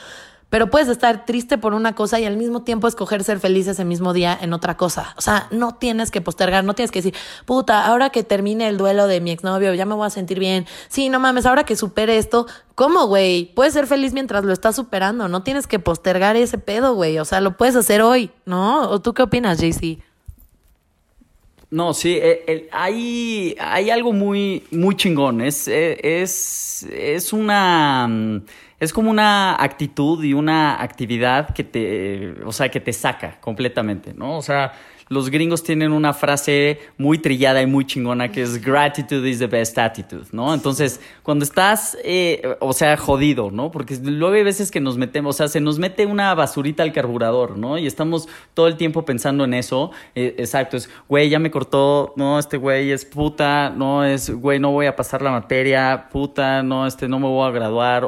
pero puedes estar triste por una cosa y al mismo tiempo escoger ser feliz ese mismo día en otra cosa. O sea, no tienes que postergar, no tienes que decir, puta, ahora que termine el duelo de mi exnovio, ya me voy a sentir bien. Sí, no mames, ahora que supere esto, ¿cómo, güey? Puedes ser feliz mientras lo estás superando, no tienes que postergar ese pedo, güey. O sea, lo puedes hacer hoy, ¿no? ¿O tú qué opinas, JC? No, sí, eh, hay, hay algo muy, muy chingón. Es, eh, es, es una. Es como una actitud y una actividad que te. O sea, que te saca completamente, ¿no? O sea los gringos tienen una frase muy trillada y muy chingona que es gratitude is the best attitude, ¿no? Entonces, cuando estás, eh, o sea, jodido, ¿no? Porque luego hay veces que nos metemos, o sea, se nos mete una basurita al carburador, ¿no? Y estamos todo el tiempo pensando en eso. Eh, exacto, es, güey, ya me cortó, no, este güey es puta, no, es, güey, no voy a pasar la materia, puta, no, este, no me voy a graduar,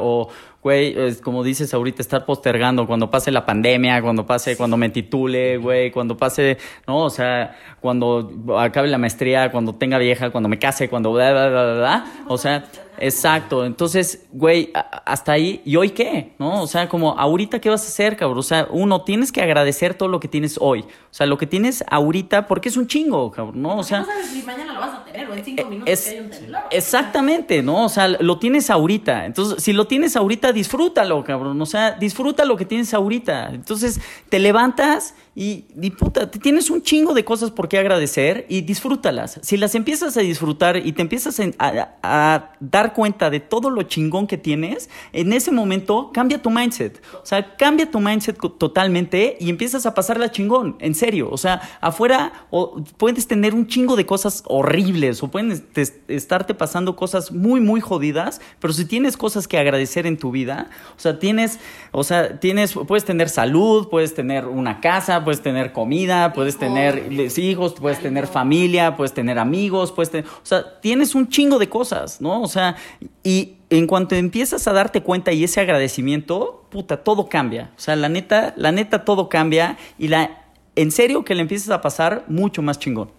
güey, como dices ahorita, estar postergando cuando pase la pandemia, cuando pase, cuando me titule, güey, cuando pase, ¿no? O sea, cuando acabe la maestría, cuando tenga vieja, cuando me case, cuando bla, bla, bla, bla, o sea, Exacto, entonces, güey, hasta ahí, ¿y hoy qué? ¿No? O sea, como, ahorita, ¿qué vas a hacer, cabrón? O sea, uno, tienes que agradecer todo lo que tienes hoy. O sea, lo que tienes ahorita, porque es un chingo, cabrón, ¿no? O sea... No sabes si mañana lo vas a tener o en cinco eh, minutos es, hay un temblor. Exactamente, ¿no? O sea, lo tienes ahorita. Entonces, si lo tienes ahorita, disfrútalo, cabrón. O sea, disfruta lo que tienes ahorita. Entonces, te levantas y, y puta, tienes un chingo de cosas por qué agradecer y disfrútalas. Si las empiezas a disfrutar y te empiezas a, a dar cuenta de todo lo chingón que tienes, en ese momento cambia tu mindset. O sea, cambia tu mindset totalmente y empiezas a pasarla chingón, en serio. O sea, afuera o, puedes tener un chingo de cosas horribles o pueden estarte pasando cosas muy, muy jodidas, pero si tienes cosas que agradecer en tu vida, o sea, tienes, o sea, tienes, puedes tener salud, puedes tener una casa, puedes tener comida, puedes tener hijos, puedes tener familia, puedes tener amigos, puedes tener, o sea, tienes un chingo de cosas, ¿no? O sea, y en cuanto empiezas a darte cuenta y ese agradecimiento, puta, todo cambia. O sea, la neta, la neta todo cambia y la en serio que le empiezas a pasar mucho más chingón.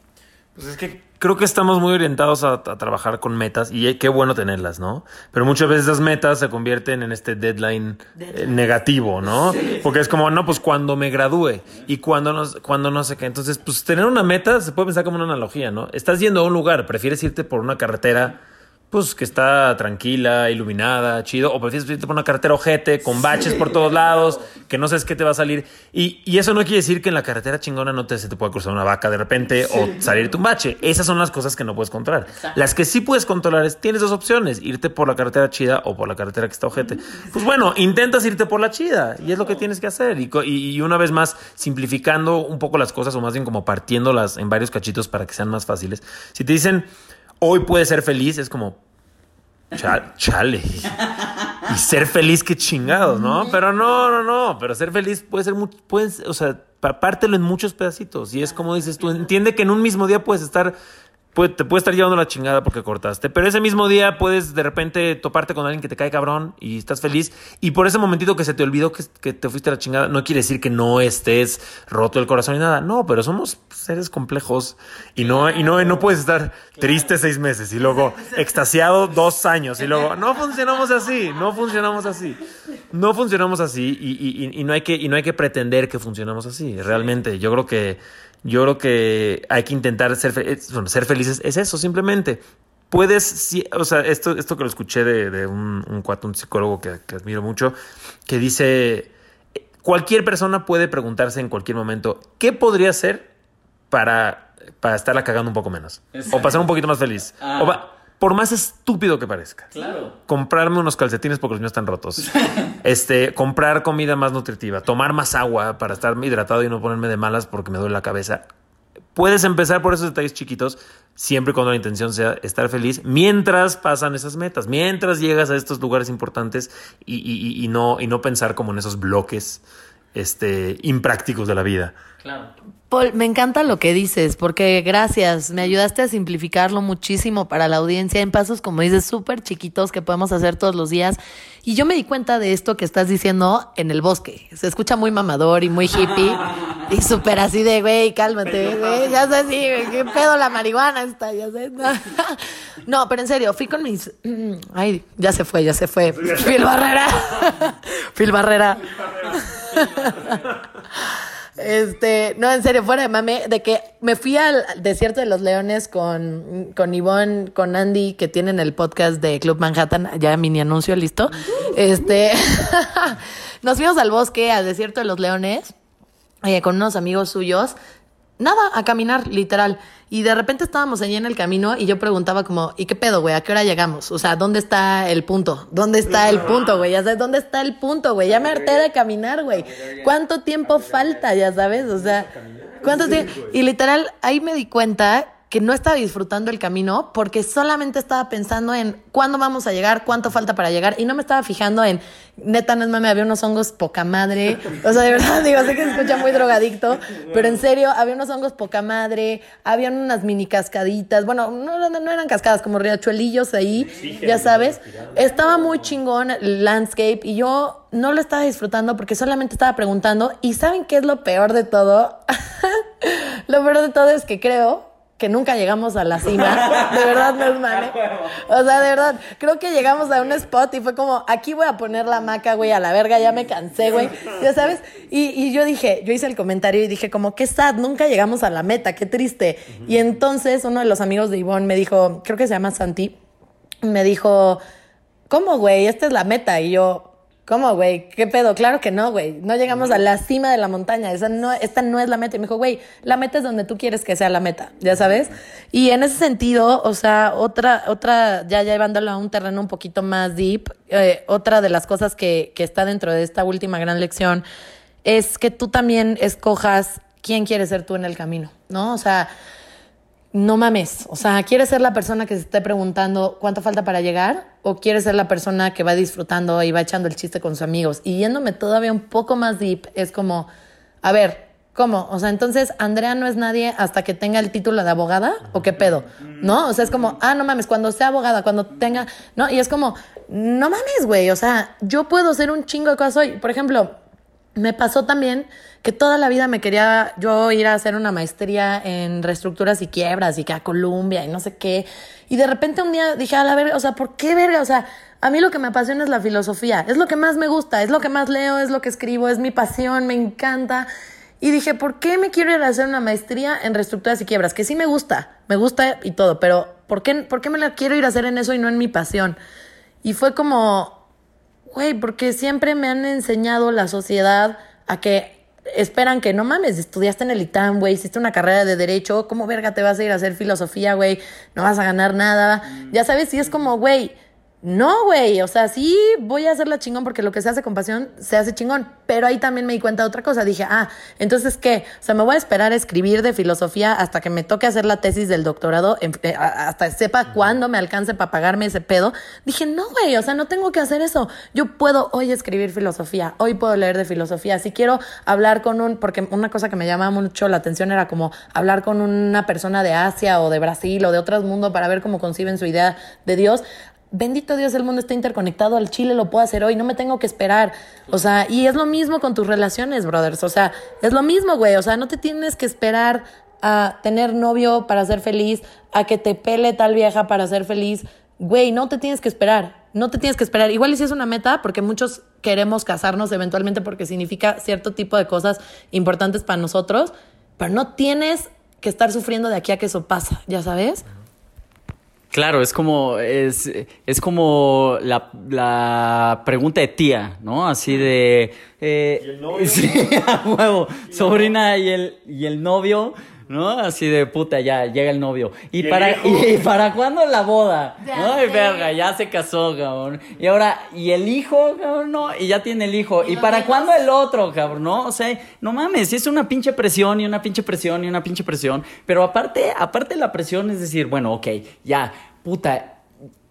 Pues es que creo que estamos muy orientados a, trabajar con metas y qué bueno tenerlas, ¿no? Pero muchas veces esas metas se convierten en este deadline, eh, negativo, ¿no? Porque es como, no, pues cuando me gradúe y cuando no, cuando no sé qué. Entonces, pues tener una meta se puede pensar como una analogía, ¿no? Estás yendo a un lugar, prefieres irte por una carretera pues que está tranquila, iluminada, chido, o prefieres irte por una carretera ojete, con baches por todos lados, que no sabes qué te va a salir. Y, y eso no quiere decir que en la carretera chingona no te, se te pueda cruzar una vaca de repente o salirte un bache. Esas son las cosas que no puedes controlar. Las que sí puedes controlar es, tienes dos opciones, irte por la carretera chida o por la carretera que está ojete. Pues bueno, intentas irte por la chida y es lo que tienes que hacer. Y, y, una vez más, simplificando un poco las cosas o más bien como partiéndolas en varios cachitos para que sean más fáciles. Si te dicen hoy puedes ser feliz, es como, chale. Y ser feliz, qué chingados, ¿no? Pero no, no, no. Pero ser feliz puede ser, puedes, o sea, pártelo en muchos pedacitos. Y es como dices tú, entiende que en un mismo día puedes estar te puede estar llevando la chingada porque cortaste, pero ese mismo día puedes de repente toparte con alguien que te cae cabrón y estás feliz y por ese momentito que se te olvidó que, te fuiste a la chingada, no quiere decir que no estés roto el corazón ni nada, no, pero somos seres complejos y no, y no, no puedes estar triste seis meses y luego extasiado dos años y luego no funcionamos así, no funcionamos así, no funcionamos así y, y, no hay que, y no hay que pretender que funcionamos así, realmente, yo creo que yo creo que hay que intentar ser, ser felices. Es eso, simplemente. Puedes, o sea, esto, esto que lo escuché de, un, un cuate, un psicólogo que, admiro mucho, que dice, cualquier persona puede preguntarse en cualquier momento, ¿qué podría hacer para, para estarla cagando un poco menos? O pasar un poquito más feliz. Ah. O por más estúpido que parezca. Claro. Comprarme unos calcetines porque los míos están rotos. *laughs* este, comprar comida más nutritiva, tomar más agua para estar hidratado y no ponerme de malas porque me duele la cabeza. Puedes empezar por esos detalles chiquitos, siempre cuando la intención sea estar feliz, mientras pasan esas metas, mientras llegas a estos lugares importantes y, y, y no, y no pensar como en esos bloques este, imprácticos de la vida. Claro. Paul, me encanta lo que dices, porque gracias, me ayudaste a simplificarlo muchísimo para la audiencia en pasos, como dices, súper chiquitos que podemos hacer todos los días. Y yo me di cuenta de esto que estás diciendo en el bosque. Se escucha muy mamador y muy hippie y súper así de, güey, cálmate, güey, ya sé, sí, qué pedo la marihuana está, ya sé. *laughs* No, pero en serio, fui con mis... Ay, ya se fue, ya se fue. Phil Barrera. *laughs* Phil Barrera. Este, no, en serio, fuera de mame, de que me fui al desierto de los leones con, con Ivonne, con Andy, que tienen el podcast de Club Manhattan, ya mini anuncio, listo. Este, *laughs* nos fuimos al bosque, al desierto de los leones, eh, con unos amigos suyos, nada, a caminar, literal. Y de repente estábamos allí en el camino y yo preguntaba como, ¿y qué pedo, güey? ¿A qué hora llegamos? O sea, ¿dónde está el punto? ¿Dónde está el punto, güey? Ya sabes, ¿dónde está el punto, güey? Ya me harté de caminar, güey. ¿Cuánto tiempo falta, ya sabes? O sea, ¿cuánto tiempo? Y literal, ahí me di cuenta que no estaba disfrutando el camino porque solamente estaba pensando en cuándo vamos a llegar, cuánto falta para llegar y no me estaba fijando en, neta, no es mame, había unos hongos poca madre, o sea, de verdad, *laughs* digo, sé que se escucha muy drogadicto, pero en serio, había unos hongos poca madre, habían unas mini cascaditas, bueno, no, no, eran cascadas, como riachuelillos ahí, ya sabes, estaba muy chingón el landscape y yo no lo estaba disfrutando porque solamente estaba preguntando y ¿saben qué es lo peor de todo? *laughs* lo peor de todo es que creo que nunca llegamos a la cima. De verdad no es mal. *laughs* ¿eh? O sea, de verdad, creo que llegamos a un spot y fue como, aquí voy a poner la maca, güey, a la verga, ya me cansé, güey. Ya sabes. Y, y yo dije, yo hice el comentario y dije, como, qué sad, nunca llegamos a la meta, qué triste. Y entonces uno de los amigos de Ivonne me dijo, creo que se llama Santi, me dijo, ¿cómo, güey? Esta es la meta. Y yo, ¿Cómo, güey? ¿Qué pedo? Claro que no, güey. No llegamos a la cima de la montaña. Esa no, esta no es la meta. Y me dijo, güey, la meta es donde tú quieres que sea la meta, ya sabes. Y en ese sentido, o sea, otra, otra, ya llevándolo a un terreno un poquito más deep, eh, otra de las cosas que, que está dentro de esta última gran lección es que tú también escojas quién quieres ser tú en el camino, ¿no? O sea, no mames, o sea, ¿quieres ser la persona que se esté preguntando cuánto falta para llegar? ¿O quieres ser la persona que va disfrutando y va echando el chiste con sus amigos? Y yéndome todavía un poco más deep, es como, a ver, ¿cómo? O sea, entonces Andrea no es nadie hasta que tenga el título de abogada o qué pedo, ¿no? O sea, es como, ah, no mames, cuando sea abogada, cuando tenga, ¿no? Y es como, no mames, güey, o sea, yo puedo ser un chingo de cosas hoy. Por ejemplo, me pasó también que toda la vida me quería yo ir a hacer una maestría en reestructuras y quiebras y que a Colombia y no sé qué. Y de repente un día dije, a la verga, o sea, ¿por qué verga? O sea, a mí lo que me apasiona es la filosofía, es lo que más me gusta, es lo que más leo, es lo que escribo, es mi pasión, me encanta. Y dije, ¿por qué me quiero ir a hacer una maestría en reestructuras y quiebras? Que sí me gusta, me gusta y todo, pero ¿por qué, ¿por qué me la quiero ir a hacer en eso y no en mi pasión? Y fue como, güey, porque siempre me han enseñado la sociedad a que esperan que no mames, estudiaste en el ITAM, güey, hiciste una carrera de derecho, ¿cómo verga te vas a ir a hacer filosofía, güey? No vas a ganar nada. Ya sabes, si es como, güey, no, güey, o sea, sí voy a hacerla chingón porque lo que se hace con pasión se hace chingón, pero ahí también me di cuenta de otra cosa, dije, ah, entonces qué, o sea, me voy a esperar a escribir de filosofía hasta que me toque hacer la tesis del doctorado, eh, hasta sepa cuándo me alcance para pagarme ese pedo. Dije, no, güey, o sea, no tengo que hacer eso. Yo puedo hoy escribir filosofía, hoy puedo leer de filosofía. Si quiero hablar con un, porque una cosa que me llamaba mucho la atención era como hablar con una persona de Asia o de Brasil o de otros mundos para ver cómo conciben su idea de Dios bendito Dios, el mundo está interconectado, al Chile lo puedo hacer hoy, no me tengo que esperar. O sea, y es lo mismo con tus relaciones, brothers. O sea, es lo mismo, güey. O sea, no te tienes que esperar a tener novio para ser feliz, a que te pele tal vieja para ser feliz. Güey, no te tienes que esperar. No te tienes que esperar. Igual y si es una meta, porque muchos queremos casarnos eventualmente porque significa cierto tipo de cosas importantes para nosotros, pero no tienes que estar sufriendo de aquí a que eso pasa, ¿ya sabes? Claro, es como, es, es como la, la pregunta de tía, ¿no? Así de... Eh, ¿Y el novio? *laughs* Sí, a huevo. Sobrina y el, y el novio, ¿no? Así de puta, ya llega el novio. ¿Y, ¿Y el para, y, para cuándo la boda? Ya ¿No? Y verga, ya se casó, cabrón. Y ahora, ¿y el hijo, cabrón? No, y ya tiene el hijo. ¿Y, para hijos? cuándo el otro, cabrón? ¿No? O sea, no mames, es una pinche presión y una pinche presión y una pinche presión. Pero aparte, aparte la presión es decir, bueno, ok, ya, puta,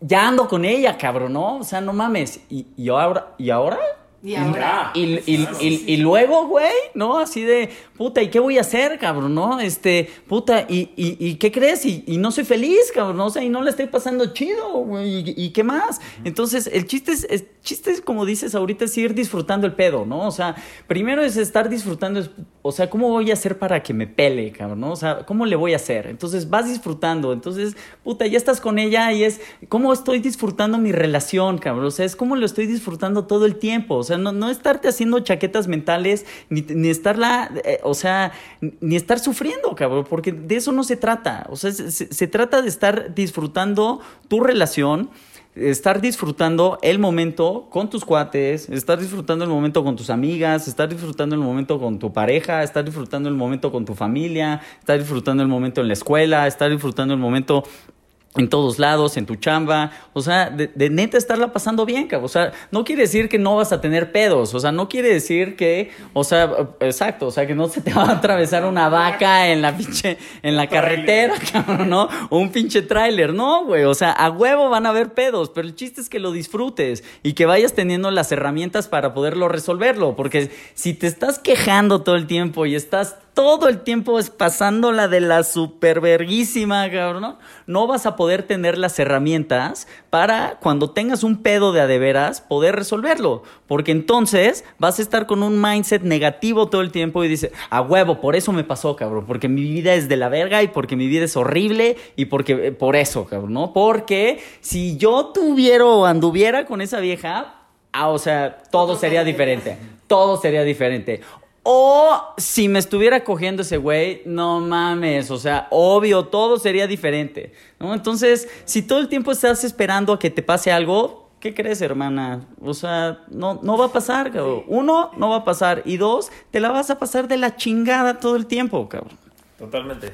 ya ando con ella, cabrón, ¿no? O sea, no mames. ¿Y, y ahora? ¿Y ahora? Y ahora. Y, y, y, y luego, güey, ¿no? Así de, puta, ¿y qué voy a hacer, cabrón, no? Este, puta, ¿y, y, y qué crees? Y, no soy feliz, cabrón, ¿no? O sea, y no le estoy pasando chido, güey, y, qué más. Entonces, el chiste es, el chiste es, como dices ahorita, es ir disfrutando el pedo, ¿no? O sea, primero es estar disfrutando, o sea, ¿cómo voy a hacer para que me pele, cabrón, no? O sea, ¿cómo le voy a hacer? Entonces, vas disfrutando, entonces, puta, ya estás con ella y es, ¿cómo estoy disfrutando mi relación, cabrón? O sea, es como lo estoy disfrutando todo el tiempo, o sea, no, no estarte haciendo chaquetas mentales, ni, ni estarla, eh, o sea, ni estar sufriendo, cabrón, porque de eso no se trata, o sea, se, se- se trata de estar disfrutando tu relación, estar disfrutando el momento con tus cuates, estar disfrutando el momento con tus amigas, estar disfrutando el momento con tu pareja, estar disfrutando el momento con tu familia, estar disfrutando el momento en la escuela, estar disfrutando el momento en todos lados, en tu chamba, o sea, de, de neta estarla pasando bien, cabrón. O sea, no quiere decir que no vas a tener pedos, o sea, no quiere decir que, o sea, exacto, o sea, que no se te va a atravesar una vaca en la pinche, en la carretera, cabrón, ¿no? O un pinche tráiler, no, güey, o sea, a huevo van a haber pedos, pero el chiste es que lo disfrutes y que vayas teniendo las herramientas para poderlo resolverlo, porque si te estás quejando todo el tiempo y estás todo el tiempo pasándola de la superverguísima, cabrón. ¿no? No vas a poder tener las herramientas para cuando tengas un pedo de a de veras poder resolverlo. Porque entonces vas a estar con un mindset negativo todo el tiempo y dices, a huevo, por eso me pasó, cabrón. Porque mi vida es de la verga y porque mi vida es horrible y porque eh, por eso, cabrón, ¿no? Porque si yo tuviera o anduviera con esa vieja, ah, o sea, todo sería diferente. Todo sería diferente. O si me estuviera cogiendo ese güey, no mames, o sea, obvio, todo sería diferente, ¿no? Entonces, si todo el tiempo estás esperando a que te pase algo, ¿qué crees, hermana? O sea, no, no va a pasar, cabrón. Uno, no va a pasar. Y dos, te la vas a pasar de la chingada todo el tiempo, cabrón. Totalmente.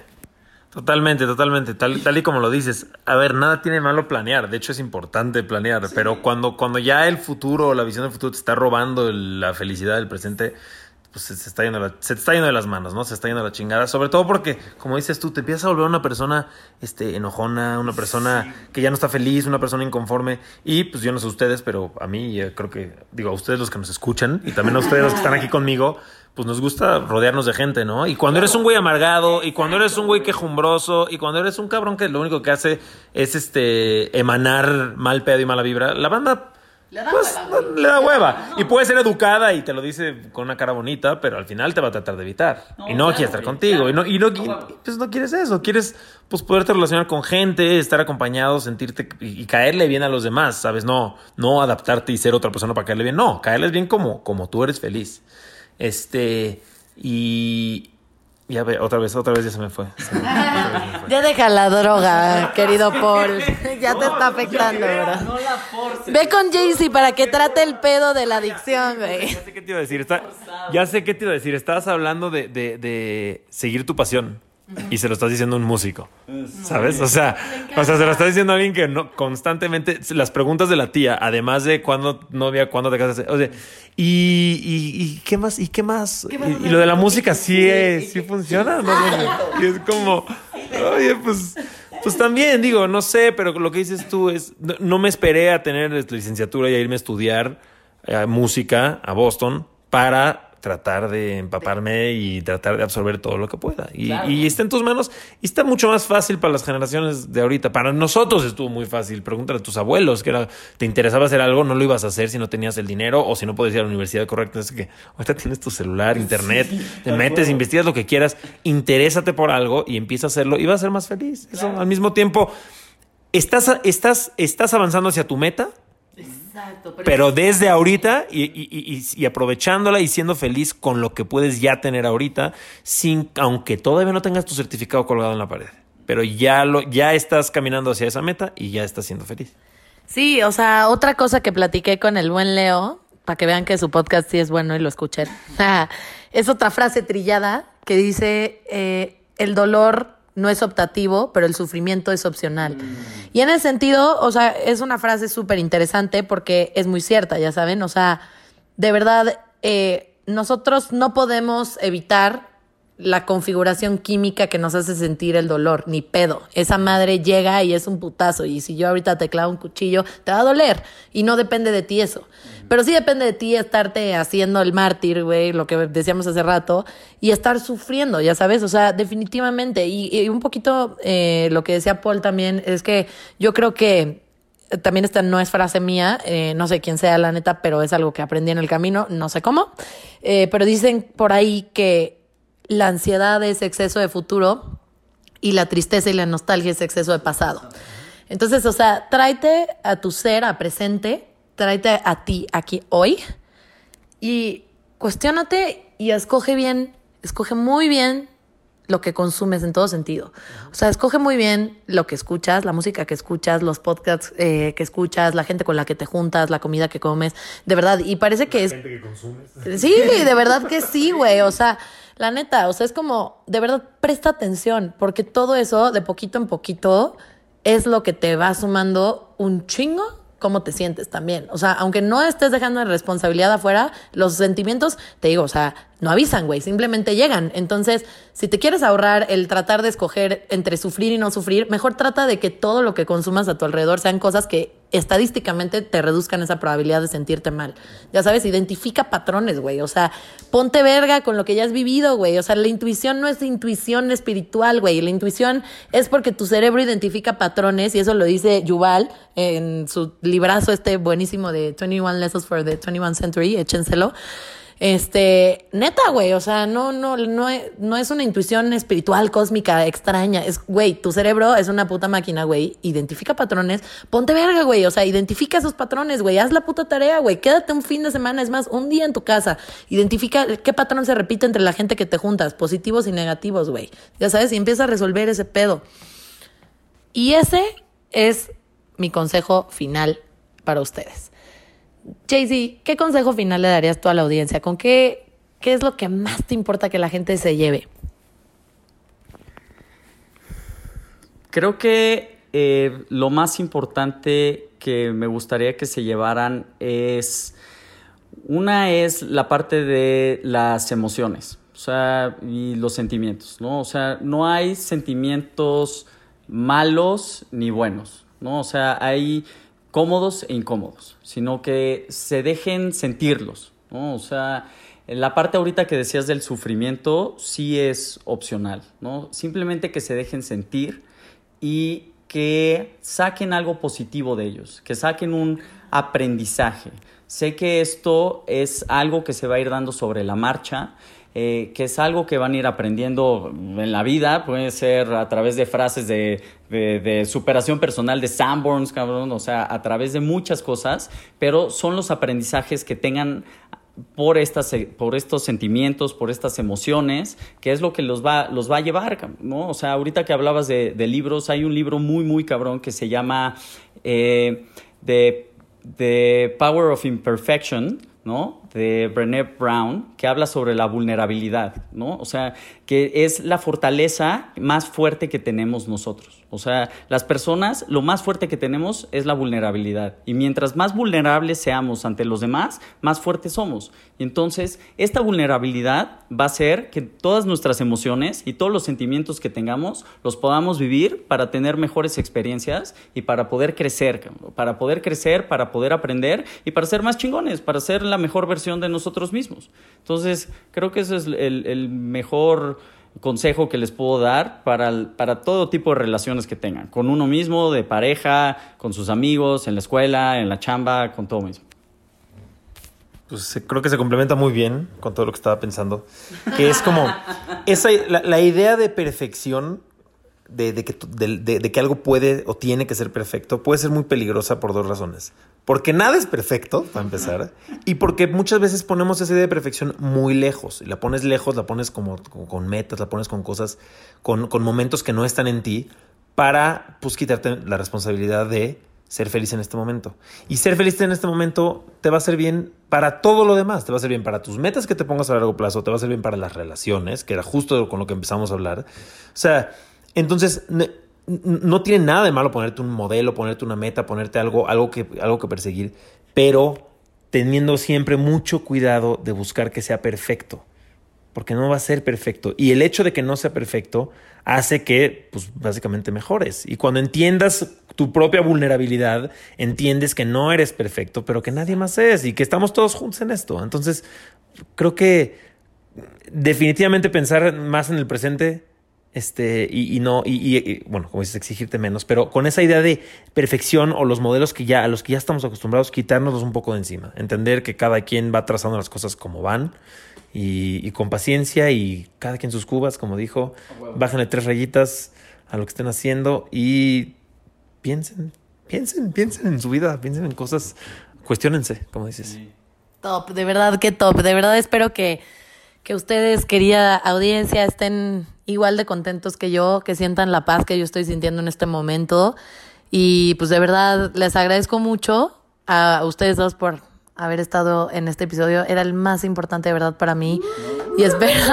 Totalmente, totalmente. Tal, tal y como lo dices. A ver, nada tiene malo planear. De hecho, es importante planear. Pero cuando, cuando ya el futuro, la visión del futuro te está robando el- la felicidad del presente, pues se, se está yendo la- se te está yendo de las manos, ¿no? Se está yendo a la chingada. Sobre todo porque, como dices tú, te empiezas a volver una persona este, enojona, una persona que ya no está feliz, una persona inconforme. Y pues yo no sé ustedes, pero a mí, yo creo que, digo, a ustedes los que nos escuchan y también a ustedes los que están aquí conmigo, pues nos gusta rodearnos de gente, ¿no? Y cuando eres un güey amargado, y cuando eres un güey quejumbroso, y cuando eres un cabrón que lo único que hace es este emanar mal pedo y mala vibra, la banda Le da pues, hueva, le da hueva. Y puede ser educada y te lo dice con una cara bonita, pero al final te va a tratar de evitar. No, y no claro, quiere estar contigo. claro. Y no, y no, y- pues no quieres eso. Quieres pues poderte relacionar con gente, estar acompañado, sentirte y, y caerle bien a los demás, ¿sabes? No, no adaptarte y ser otra persona para caerle bien. No, caerles bien como, como tú eres feliz. Este, y ya ve, otra vez, otra vez ya se me fue. Se me- otra vez se me fue. Ya deja la droga, querido Paul. *laughs* Ya te está afectando, ¿verdad? No la forces. Ve con Jaycee para que trate el pedo de la adicción, güey. Ya sé qué te iba a decir. Está- ya sé qué te iba a decir. Estabas hablando de, de- de seguir tu pasión. Y se lo estás diciendo a un músico. ¿Sabes? O sea, o sea, se lo estás diciendo a alguien que no, constantemente. Las preguntas de la tía, además de cuándo novia, cuándo te casas. O sea, y, y, y qué más, y qué más. Y, y lo de la música sí, es- sí funciona. ¿no? Y es como, oye, pues. Pues también, digo, no sé, pero lo que dices tú es, no, no me esperé a tener licenciatura y a irme a estudiar eh, música a Boston para tratar de empaparme y tratar de absorber todo lo que pueda. Y, Claro. y está en tus manos y está mucho más fácil para las generaciones de ahorita. Para nosotros estuvo muy fácil. Pregúntale a tus abuelos que era, te interesaba hacer algo, no lo ibas a hacer si no tenías el dinero o si no podías ir a la universidad correcta. Es que ahorita tienes tu celular, internet, te metes, investigas lo que quieras, interésate por algo y empieza a hacerlo y vas a ser más feliz. Eso al mismo tiempo estás, estás, estás avanzando hacia tu meta, Exacto. pero desde ahorita y, y- y- y aprovechándola y siendo feliz con lo que puedes ya tener ahorita, sin, aunque todavía no tengas tu certificado colgado en la pared. Pero ya, lo, ya estás caminando hacia esa meta y ya estás siendo feliz. Sí, o sea, otra cosa que platiqué con el buen Leo, para que vean que su podcast sí es bueno y lo escuchen, *laughs* es otra frase trillada que dice, eh, el dolor no es optativo, pero el sufrimiento es opcional. Y en ese sentido, o sea, es una frase súper interesante porque es muy cierta, ya saben, o sea, de verdad, eh, nosotros no podemos evitar la configuración química que nos hace sentir el dolor, ni pedo. Esa madre llega y es un putazo. Y si yo ahorita te clavo un cuchillo, te va a doler. Y no depende de ti eso. Pero sí depende de ti estarte haciendo el mártir, güey, lo que decíamos hace rato, y estar sufriendo, ya sabes. O sea, definitivamente. Y, un poquito eh, lo que decía Paul también es que yo creo que también esta no es frase mía, eh, no sé quién sea la neta, pero es algo que aprendí en el camino, no sé cómo. Eh, pero dicen por ahí que la ansiedad es exceso de futuro y la tristeza y la nostalgia es exceso de pasado. Entonces, o sea, tráete a tu ser, a presente, tráete a ti aquí hoy y cuestionate y escoge bien, escoge muy bien lo que consumes en todo sentido. O sea, escoge muy bien lo que escuchas, la música que escuchas, los podcasts eh, que escuchas, la gente con la que te juntas, la comida que comes, de verdad. Y parece que es... Gente que consumes. Sí, de verdad que sí, güey. O sea, la neta, o sea, es como, de verdad, presta atención, porque todo eso, de poquito en poquito, es lo que te va sumando un chingo cómo te sientes también. O sea, aunque no estés dejando la responsabilidad afuera, los sentimientos, te digo, o sea, no avisan, güey, simplemente llegan. Entonces, si te quieres ahorrar el tratar de escoger entre sufrir y no sufrir, mejor trata de que todo lo que consumas a tu alrededor sean cosas que estadísticamente te reduzcan esa probabilidad de sentirte mal. Ya sabes, identifica patrones, güey. O sea, ponte verga con lo que ya has vivido, güey. O sea, la intuición no es intuición espiritual, güey. La intuición es porque tu cerebro identifica patrones y eso lo dice Yuval en su librazo este buenísimo de 21 Lessons for the 21 Century, échenselo. Este, neta, güey, o sea, no, no, no, no es una intuición espiritual, cósmica, extraña. Es, güey, tu cerebro es una puta máquina, güey. Identifica patrones. Ponte verga, güey. O sea, identifica esos patrones, güey. Haz la puta tarea, güey. Quédate un fin de semana, es más, un día en tu casa. Identifica qué patrón se repite entre la gente que te juntas, positivos y negativos, güey. Ya sabes, y empieza a resolver ese pedo. Y ese es mi consejo final para ustedes. Jay-Z, ¿qué consejo final le darías tú a la audiencia? ¿Con qué, qué es lo que más te importa que la gente se lleve? Creo que eh, lo más importante que me gustaría que se llevaran es, una es la parte de las emociones, o sea, y los sentimientos, ¿no? O sea, no hay sentimientos malos ni buenos, ¿no? O sea, hay cómodos e incómodos, sino que se dejen sentirlos, ¿no? O sea, la parte ahorita que decías del sufrimiento sí es opcional, ¿no? Simplemente que se dejen sentir y que saquen algo positivo de ellos, que saquen un aprendizaje. Sé que esto es algo que se va a ir dando sobre la marcha, eh, que es algo que van a ir aprendiendo en la vida, puede ser a través de frases de, de, superación personal de Sanborns, cabrón, o sea, a través de muchas cosas, pero son los aprendizajes que tengan por, estas, por estos sentimientos, por estas emociones, que es lo que los va, los va a llevar, ¿no? O sea, ahorita que hablabas de, libros, hay un libro muy, muy cabrón que se llama eh, The Power of Imperfection, ¿no? De Brené Brown que habla sobre la vulnerabilidad, ¿no? O sea, que es la fortaleza más fuerte que tenemos nosotros. O sea, las personas, lo más fuerte que tenemos es la vulnerabilidad. Y mientras más vulnerables seamos ante los demás, más fuertes somos. Y entonces, esta vulnerabilidad va a ser que todas nuestras emociones y todos los sentimientos que tengamos los podamos vivir para tener mejores experiencias y para poder crecer, para poder crecer, para poder aprender y para ser más chingones, para ser la mejor versión de nosotros mismos. Entonces, creo que ese es el, mejor consejo que les puedo dar para, para todo tipo de relaciones que tengan, con uno mismo, de pareja, con sus amigos, en la escuela, en la chamba, con todo mismo. Pues creo que se complementa muy bien con todo lo que estaba pensando. Que es como esa, la idea de perfección de, que, de, que, algo puede o tiene que ser perfecto puede ser muy peligrosa por dos razones. Porque nada es perfecto, para empezar, y porque muchas veces ponemos esa idea de perfección muy lejos. Y la pones lejos, la pones como, con metas, la pones con cosas, con, con, momentos que no están en ti, para pues quitarte la responsabilidad de ser feliz en este momento. Y ser feliz en este momento te va a hacer bien para todo lo demás. Te va a hacer bien para tus metas que te pongas a largo plazo, te va a hacer bien para las relaciones, que era justo con lo que empezamos a hablar. O sea, entonces, no, tiene nada de malo ponerte un modelo, ponerte una meta, ponerte algo, algo, que, algo que perseguir, pero teniendo siempre mucho cuidado de buscar que sea perfecto. porque no va a ser perfecto. Y el hecho de que no sea perfecto hace que, pues, básicamente mejores. Y cuando entiendas tu propia vulnerabilidad, entiendes que no eres perfecto, pero que nadie más es y que estamos todos juntos en esto. Entonces, creo que definitivamente pensar más en el presente este, y, no, y, bueno, como dices, exigirte menos, pero con esa idea de perfección o los modelos que ya, a los que ya estamos acostumbrados, quitárnoslos un poco de encima, entender que cada quien va trazando las cosas como van y, con paciencia y cada quien sus cubas, como dijo, bájenle tres rayitas a lo que estén haciendo y piensen, piensen, piensen en su vida, piensen en cosas, cuestionense, como dices. Top, de verdad que top, de verdad espero que que ustedes, querida audiencia, estén igual de contentos que yo, que sientan la paz que yo estoy sintiendo en este momento. Y pues de verdad les agradezco mucho a ustedes dos por haber estado en este episodio. Era el más importante de verdad para mí. Y espero,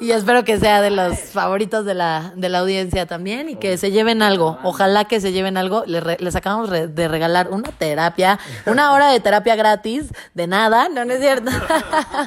y espero que sea de los favoritos de la, de la audiencia también y que se lleven algo. Ojalá que se lleven algo. Les, les acabamos de regalar una terapia, una hora de terapia gratis, de nada, no, no es cierto.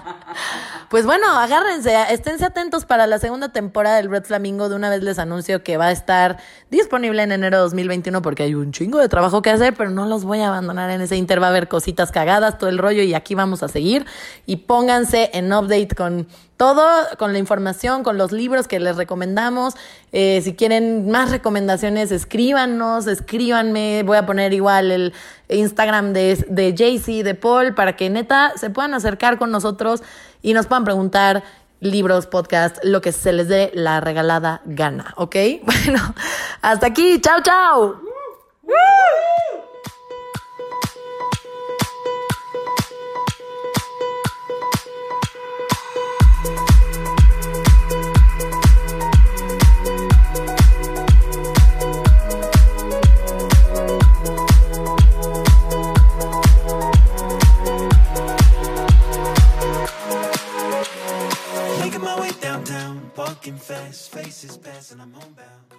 *laughs* pues bueno, agárrense, esténse atentos para la segunda temporada del Red Flamingo. De una vez les anuncio que va a estar disponible en enero de 2021 porque hay un chingo de trabajo que hacer, pero no los voy a abandonar en ese inter. Va a haber cositas cagadas, todo el rollo y aquí vamos a seguir. Y pónganse en update con todo con la información, con los libros que les recomendamos. Eh, si quieren más recomendaciones, escríbanos, escríbanme. Voy a poner igual el Instagram de, de JC, de Paul, para que neta se puedan acercar con nosotros y nos puedan preguntar libros, podcast, lo que se les dé la regalada gana, ¿ok? *laughs* Bueno, hasta aquí. Chao, chao. Walking fast, faces passing, I'm homebound.